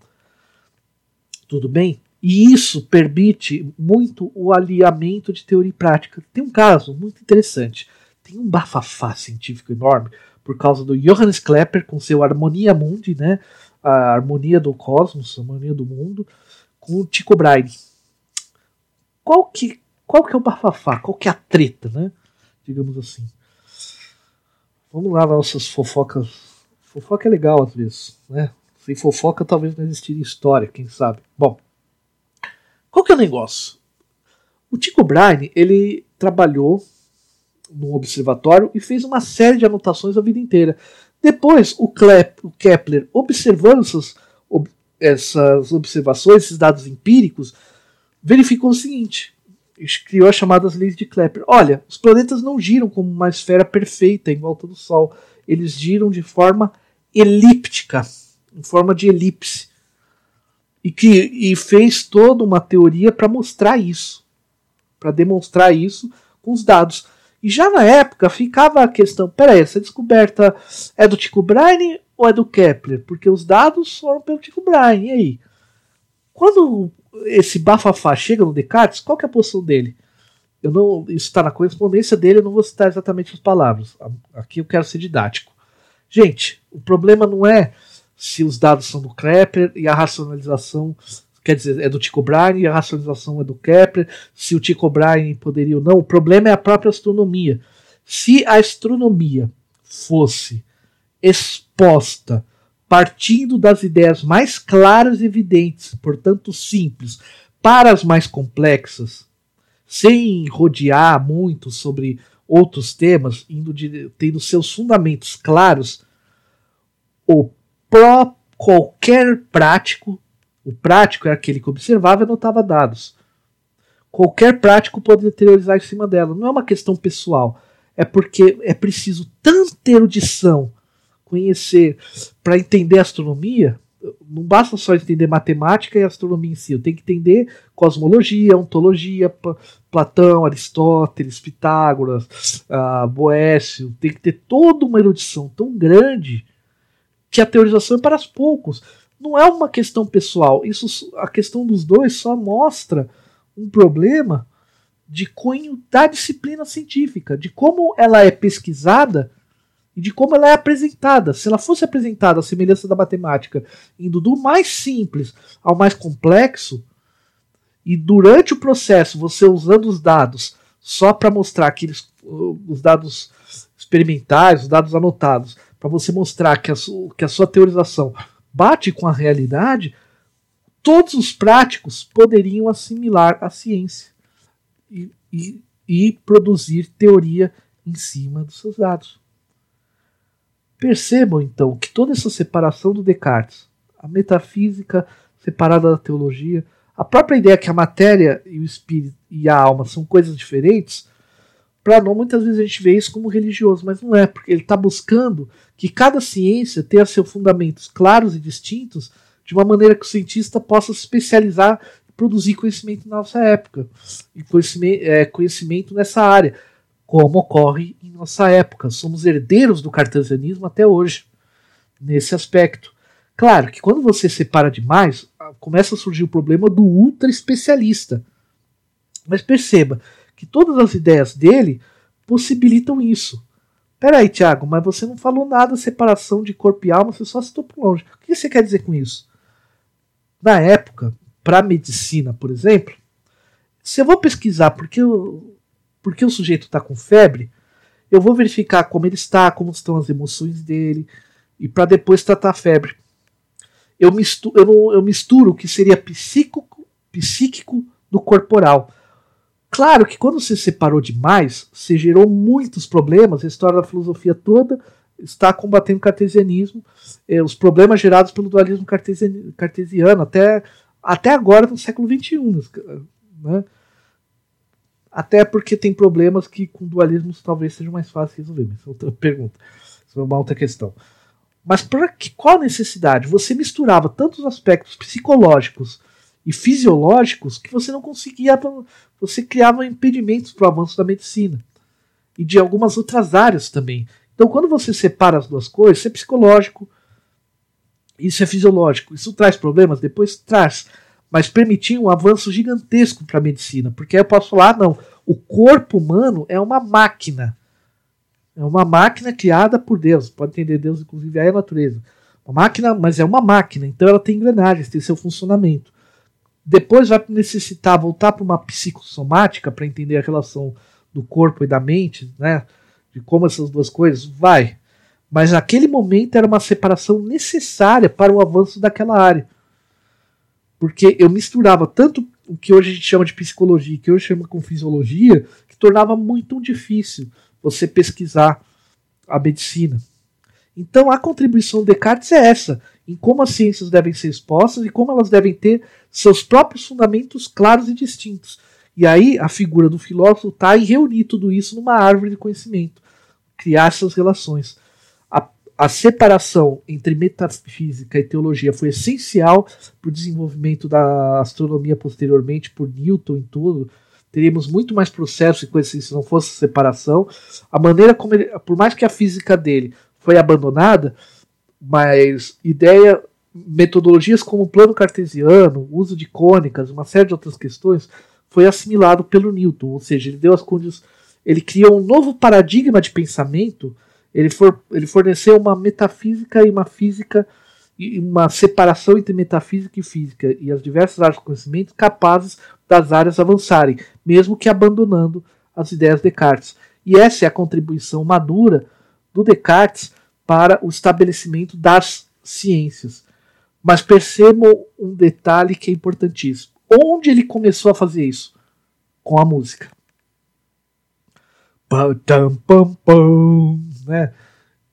Tudo bem? E isso permite muito o alinhamento de teoria e prática. Tem um caso muito interessante. Tem um bafafá científico enorme por causa do Johannes Klepper com seu Harmonia Mundi, né? A harmonia do cosmos, a harmonia do mundo, com o Tycho Brahe. Qual que, qual que é o bafafá? Qual que é a treta, né? Digamos assim. Vamos lá, nossas fofocas. Fofoca é legal às vezes, né? Sem fofoca talvez não existiria história, quem sabe. Bom, qual que é o negócio? O Tycho Brahe, ele trabalhou no observatório e fez uma série de anotações a vida inteira. Depois, o, Kepler, observando essas, essas observações, esses dados empíricos, verificou o seguinte: criou as chamadas leis de Kepler. Olha, os planetas não giram como uma esfera perfeita em volta do Sol. Eles giram de forma elíptica, em forma de elipse e que e fez toda uma teoria para mostrar isso, para demonstrar isso com os dados. E já na época ficava a questão: peraí, essa descoberta é do Tycho Brahe ou é do Kepler? Porque os dados foram pelo Tycho Brahe. E aí? Quando esse bafafá chega no Descartes, qual que é a posição dele? Eu não, isso está na correspondência dele, eu não vou citar exatamente as palavras. Aqui eu quero ser didático. Gente, o problema não é se os dados são do Kepler e a racionalização quer dizer, é do Tycho Brahe a racionalização é do Kepler, se o Tycho Brahe poderia ou não. O problema é a própria astronomia. Se a astronomia fosse exposta, partindo das ideias mais claras e evidentes, portanto simples, para as mais complexas, sem rodear muito sobre outros temas, de, tendo seus fundamentos claros, o pró qualquer prático, o prático é aquele que observava e anotava dados. Qualquer prático pode teorizar em cima dela. Não é uma questão pessoal. É porque é preciso tanta erudição, conhecer, para entender astronomia. Não basta só entender matemática e astronomia em si. Eu tenho que entender cosmologia, ontologia, Platão, Aristóteles, Pitágoras, uh, Boécio. Tem que ter toda uma erudição tão grande que a teorização é para os poucos. Não é uma questão pessoal. Isso, a questão dos dois só mostra um problema de cunho da disciplina científica, de como ela é pesquisada e de como ela é apresentada. Se ela fosse apresentada à semelhança da matemática, indo do mais simples ao mais complexo, e durante o processo você usando os dados só para mostrar aqueles os dados experimentais, os dados anotados, para você mostrar que a, sua, que a sua teorização bate com a realidade, todos os práticos poderiam assimilar a ciência e, e, e produzir teoria em cima dos seus dados. Percebam então que toda essa separação do Descartes, a metafísica separada da teologia, a própria ideia que a matéria e o espírito e a alma são coisas diferentes, para nós muitas vezes a gente vê isso como religioso, mas não é, porque ele está buscando que cada ciência tenha seus fundamentos claros e distintos, de uma maneira que o cientista possa se especializar e produzir conhecimento na nossa época, e conhecimento, é, conhecimento nessa área, como ocorre em nossa época. Somos herdeiros do cartesianismo até hoje, nesse aspecto. Claro que quando você separa demais, começa a surgir o problema do ultra especialista. Mas perceba, que todas as ideias dele possibilitam isso. Peraí, Tiago, mas você não falou nada da separação de corpo e alma, você só citou por longe. O que você quer dizer com isso? Na época, para medicina, por exemplo, se eu vou pesquisar porque, eu, porque o sujeito está com febre, eu vou verificar como ele está, como estão as emoções dele, e para depois tratar a febre. Eu misturo, eu, eu misturo o que seria psíquico, psíquico do corporal. Claro que quando você separou demais, você gerou muitos problemas. A história da filosofia toda está combatendo o cartesianismo, eh, os problemas gerados pelo dualismo cartesiano, cartesiano até, até agora no século XXI. Né? Até porque tem problemas que com dualismos talvez seja mais fácil resolver. Mas é outra pergunta. Isso é uma outra questão. Mas para que qual necessidade? Você misturava tantos aspectos psicológicos e fisiológicos que você não conseguia você criava impedimentos para o avanço da medicina e de algumas outras áreas também. Então, quando você separa as duas coisas, isso é psicológico, isso é fisiológico. Isso traz problemas? Depois traz. Mas permitia um avanço gigantesco para a medicina. Porque eu posso falar, não, o corpo humano é uma máquina. É uma máquina criada por Deus. Pode entender Deus, inclusive, é a natureza. Uma máquina, mas é uma máquina. Então ela tem engrenagens, tem seu funcionamento depois vai necessitar voltar para uma psicossomática para entender a relação do corpo e da mente, né? De como essas duas coisas vai. Mas naquele momento era uma separação necessária para o avanço daquela área. Porque eu misturava tanto o que hoje a gente chama de psicologia, que hoje chama com fisiologia, que tornava muito difícil você pesquisar a medicina. Então a contribuição de Descartes é essa, em como as ciências devem ser expostas e como elas devem ter seus próprios fundamentos claros e distintos. E aí a figura do filósofo está em reunir tudo isso numa árvore de conhecimento, criar essas relações. A, a separação entre metafísica e teologia foi essencial para o desenvolvimento da astronomia posteriormente, por Newton e tudo. Teríamos muito mais processo e coisas assim se não fosse separação. A maneira como ele, por mais que a física dele foi abandonada, mas ideia, metodologias como o plano cartesiano, uso de cônicas, uma série de outras questões, foi assimilado pelo Newton, ou seja, ele deu as condições, ele criou um novo paradigma de pensamento, ele, for, ele forneceu uma metafísica e uma física e uma separação entre metafísica e física e as diversas áreas do conhecimento capazes das áreas avançarem, mesmo que abandonando as ideias de Descartes. E essa é a contribuição madura do Descartes para o estabelecimento das ciências. Mas percebam um detalhe que é importantíssimo. Onde ele começou a fazer isso? Com a música. Né?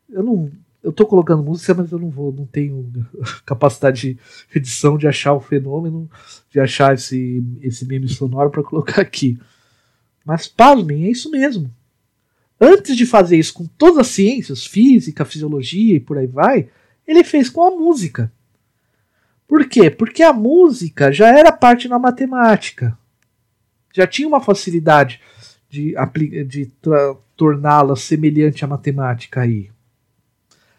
Eu não, eu tô colocando música, mas eu não vou, não tenho capacidade de edição de achar o fenômeno, de achar esse, esse meme sonoro para colocar aqui. Mas pasmem, é isso mesmo. Antes de fazer isso com todas as ciências, física, fisiologia e por aí vai, ele fez com a música. Por quê? Porque a música já era parte na matemática. Já tinha uma facilidade de, de torná-la semelhante à matemática aí.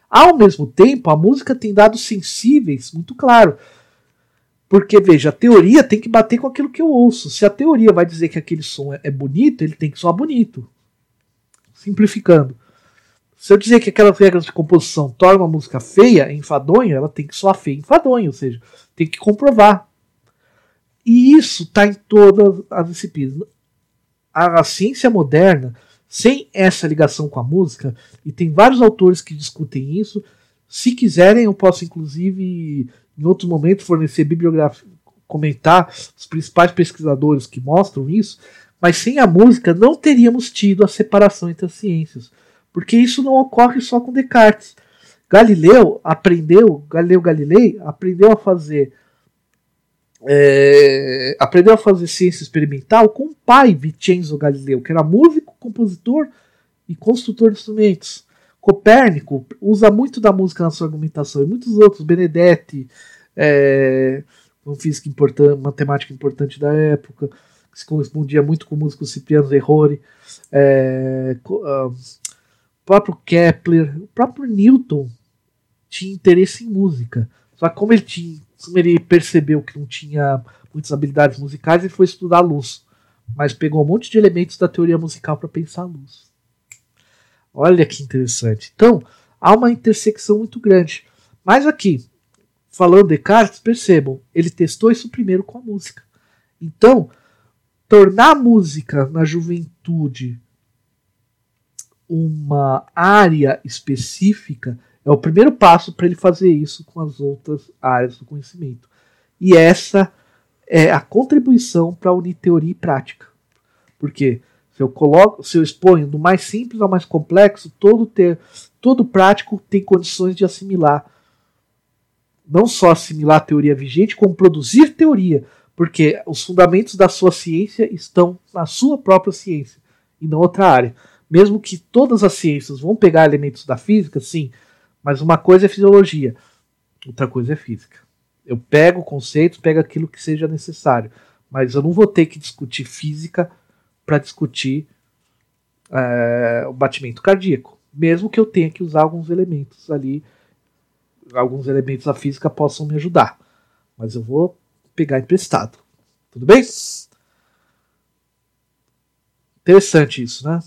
Ao mesmo tempo, a música tem dados sensíveis muito claro. Porque, veja, a teoria tem que bater com aquilo que eu ouço. Se a teoria vai dizer que aquele som é bonito, ele tem que soar bonito. Simplificando. Se eu dizer que aquelas regras de composição tornam uma música feia, enfadonha, ela tem que soar feia, enfadonha, ou seja, tem que comprovar. E isso está em todas as disciplinas. A, a ciência moderna sem essa ligação com a música, e tem vários autores que discutem isso. Se quiserem, eu posso, inclusive, em outro momento, fornecer bibliografia, comentar os principais pesquisadores que mostram isso, mas sem a música não teríamos tido a separação entre as ciências, porque isso não ocorre só com Descartes. Galileu aprendeu, Galileu Galilei aprendeu a fazer é, aprendeu a fazer ciência experimental com o pai, Vincenzo Galileu, que era músico, compositor e construtor de instrumentos. Copérnico usa muito da música na sua argumentação, e muitos outros, Benedetti, é, um físico importante, matemática importante da época, que se correspondia muito com o músico Cipriano Errori, é, próprio Kepler, o próprio Newton tinha interesse em música. Só que como ele tinha como ele percebeu que não tinha muitas habilidades musicais, ele foi estudar luz. Mas pegou um monte de elementos da teoria musical para pensar a luz. Olha que interessante. Então, há uma intersecção muito grande. Mas aqui, falando de Descartes, percebam, ele testou isso primeiro com a música. Então, tornar a música na juventude uma área específica é o primeiro passo para ele fazer isso com as outras áreas do conhecimento. E essa é a contribuição para unir teoria e prática. Porque se eu coloco, se eu exponho do mais simples ao mais complexo, todo ter, todo prático tem condições de assimilar não só assimilar a teoria vigente, como produzir teoria, porque os fundamentos da sua ciência estão na sua própria ciência e não outra área. Mesmo que todas as ciências vão pegar elementos da física, sim, mas uma coisa é fisiologia, outra coisa é física. Eu pego conceitos, pego aquilo que seja necessário, mas eu não vou ter que discutir física para discutir é, o batimento cardíaco, mesmo que eu tenha que usar alguns elementos ali, alguns elementos da física possam me ajudar, mas eu vou pegar emprestado. Tudo bem? Interessante isso, né?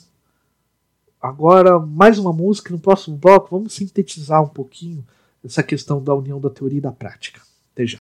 Agora, mais uma música. No próximo bloco, vamos sintetizar um pouquinho essa questão da união da teoria e da prática. Até já.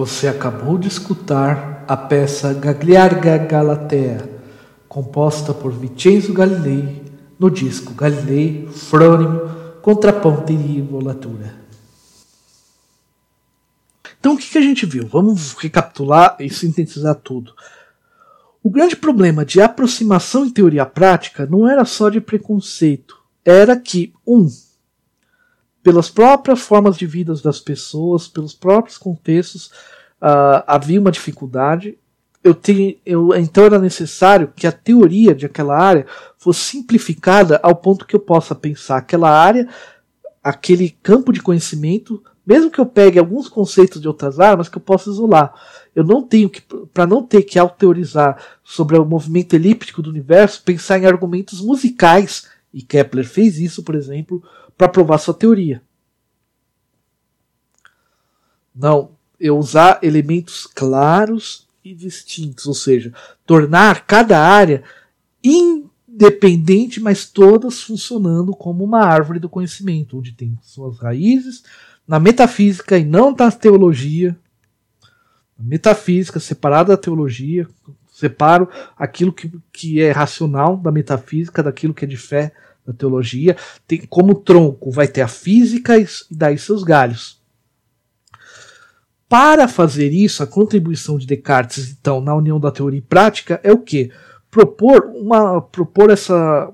Você acabou de escutar a peça Gagliarga Galatea, composta por Vincenzo Galilei no disco Galilei Frônimo Contraponto e Volatura. Então o que, que a gente viu? Vamos recapitular e sintetizar tudo. O grande problema de aproximação em teoria prática não era só de preconceito, era que, um, pelas próprias formas de vida das pessoas, pelos próprios contextos, uh, havia uma dificuldade. Eu tenho, eu, então era necessário que a teoria de aquela área fosse simplificada ao ponto que eu possa pensar aquela área, aquele campo de conhecimento, mesmo que eu pegue alguns conceitos de outras áreas, mas que eu possa isolar. Eu não tenho que, para não ter que autorizar sobre o movimento elíptico do universo, pensar em argumentos musicais, e Kepler fez isso, por exemplo, para provar sua teoria. Não, eu usar elementos claros e distintos, ou seja, tornar cada área independente, mas todas funcionando como uma árvore do conhecimento, onde tem suas raízes na metafísica e não na teologia. Metafísica separada da teologia, separo aquilo que, que é racional da metafísica daquilo que é de fé da teologia. Tem como tronco vai ter a física e daí seus galhos. Para fazer isso, a contribuição de Descartes, então, na união da teoria e prática é o que? Propor uma propor essa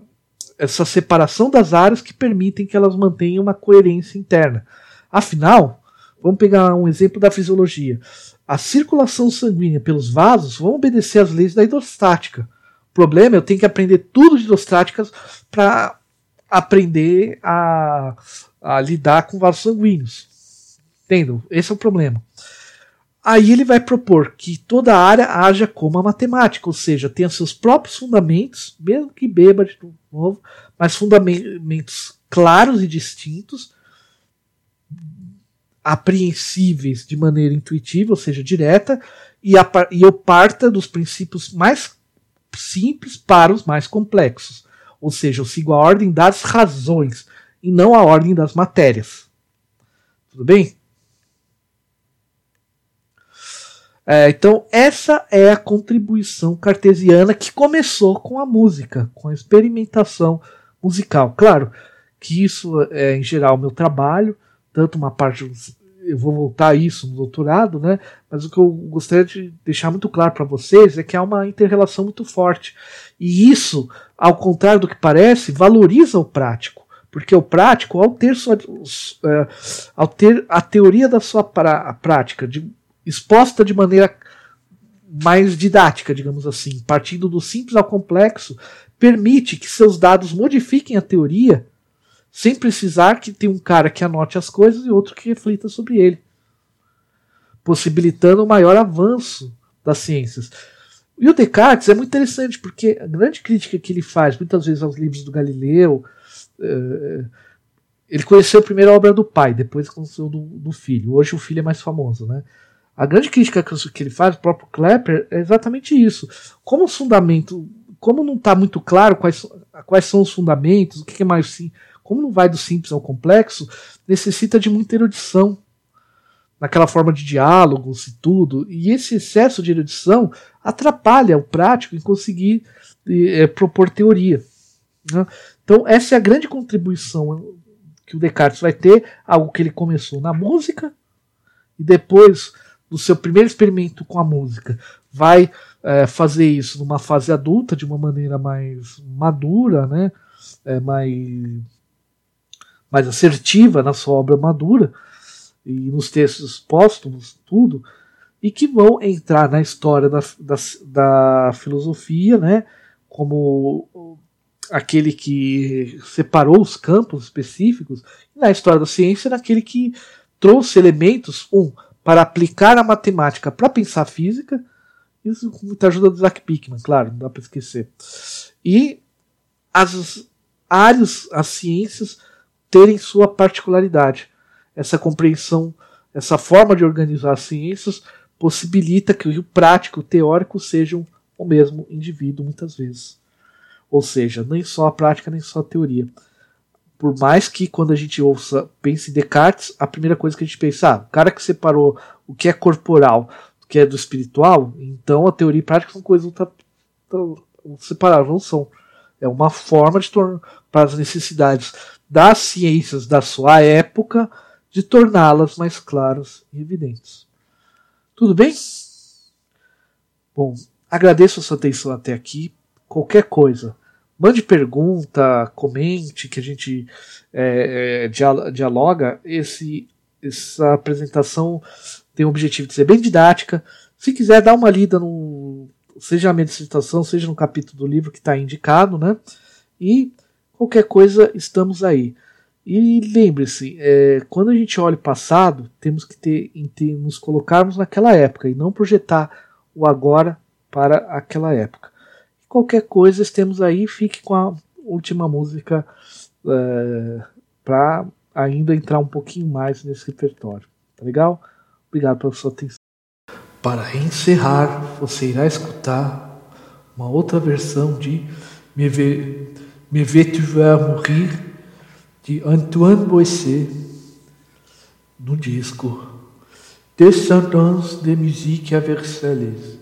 essa separação das áreas que permitem que elas mantenham uma coerência interna. Afinal, vamos pegar um exemplo da fisiologia. A circulação sanguínea pelos vasos vão obedecer às leis da hidrostática. O problema é eu tenho que aprender tudo de hidrostáticas para aprender a, a lidar com vasos sanguíneos. Entendo? Esse é o problema. Aí ele vai propor que toda a área haja como a matemática, ou seja, tenha seus próprios fundamentos, mesmo que beba de novo, mas fundamentos claros e distintos, apreensíveis de maneira intuitiva, ou seja, direta, e, a, e eu parta dos princípios mais simples para os mais complexos. Ou seja, eu sigo a ordem das razões e não a ordem das matérias. Tudo bem? É, então, essa é a contribuição cartesiana que começou com a música, com a experimentação musical. Claro que isso é, em geral, o meu trabalho, tanto uma parte. Eu vou voltar a isso no doutorado, né? Mas o que eu gostaria de deixar muito claro para vocês é que há uma interrelação muito forte. E isso, ao contrário do que parece, valoriza o prático. Porque o prático, ao ter, sua, é, ao ter a teoria da sua pra, prática, de exposta de maneira mais didática, digamos assim, partindo do simples ao complexo, permite que seus dados modifiquem a teoria sem precisar que tenha um cara que anote as coisas e outro que reflita sobre ele, possibilitando um maior avanço das ciências. E o Descartes é muito interessante, porque a grande crítica que ele faz, muitas vezes, aos livros do Galileu, eh, ele conheceu primeiro a obra do pai, depois conheceu do, do filho. Hoje o filho é mais famoso, né? A grande crítica que ele faz, o próprio Klepper, é exatamente isso. Como o fundamento, como não está muito claro quais, quais são os fundamentos, o que é mais sim, como não vai do simples ao complexo, necessita de muita erudição naquela forma de diálogos e tudo. E esse excesso de erudição atrapalha o prático em conseguir é, propor teoria. Né? Então, essa é a grande contribuição que o Descartes vai ter, algo que ele começou na música e depois no seu primeiro experimento com a música, vai é, fazer isso numa fase adulta, de uma maneira mais madura, né? É, mais, mais assertiva na sua obra madura e nos textos póstumos, tudo, e que vão entrar na história da, da, da filosofia, né, como aquele que separou os campos específicos, e na história da ciência, naquele que trouxe elementos, um, para aplicar a matemática para pensar física, isso com muita ajuda do Isaac Pickman, claro, não dá para esquecer. E as áreas, as ciências, terem sua particularidade. Essa compreensão, essa forma de organizar as ciências possibilita que o prático, o teórico sejam o mesmo indivíduo muitas vezes. Ou seja, nem só a prática, nem só a teoria. Por mais que quando a gente ouça, pense em Descartes, a primeira coisa que a gente pensa, ah, o cara que separou o que é corporal do que é do espiritual, então a teoria e a prática são coisas separadas, não são. É uma forma de tornar para as necessidades das ciências da sua época de torná-las mais claras e evidentes. Tudo bem? Bom, agradeço a sua atenção até aqui. Qualquer coisa, mande pergunta, comente, que a gente é, é, dialoga. Esse, essa apresentação tem o objetivo de ser bem didática. Se quiser dar uma lida no, seja na minha dissertação, seja no capítulo do livro que está indicado, né? E qualquer coisa, estamos aí. E lembre-se, é, quando a gente olha o passado, temos que ter, ter, nos colocarmos naquela época e não projetar o agora para aquela época. Qualquer coisa, estamos aí. Fique com a última música é, para ainda entrar um pouquinho mais nesse repertório. Tá legal? Obrigado pela sua atenção. Para encerrar, você irá escutar uma outra versão de Me, Ve Me Tu Vas Mourir, de Antoine Boisset, no disco Descendance de Musique à Versailles.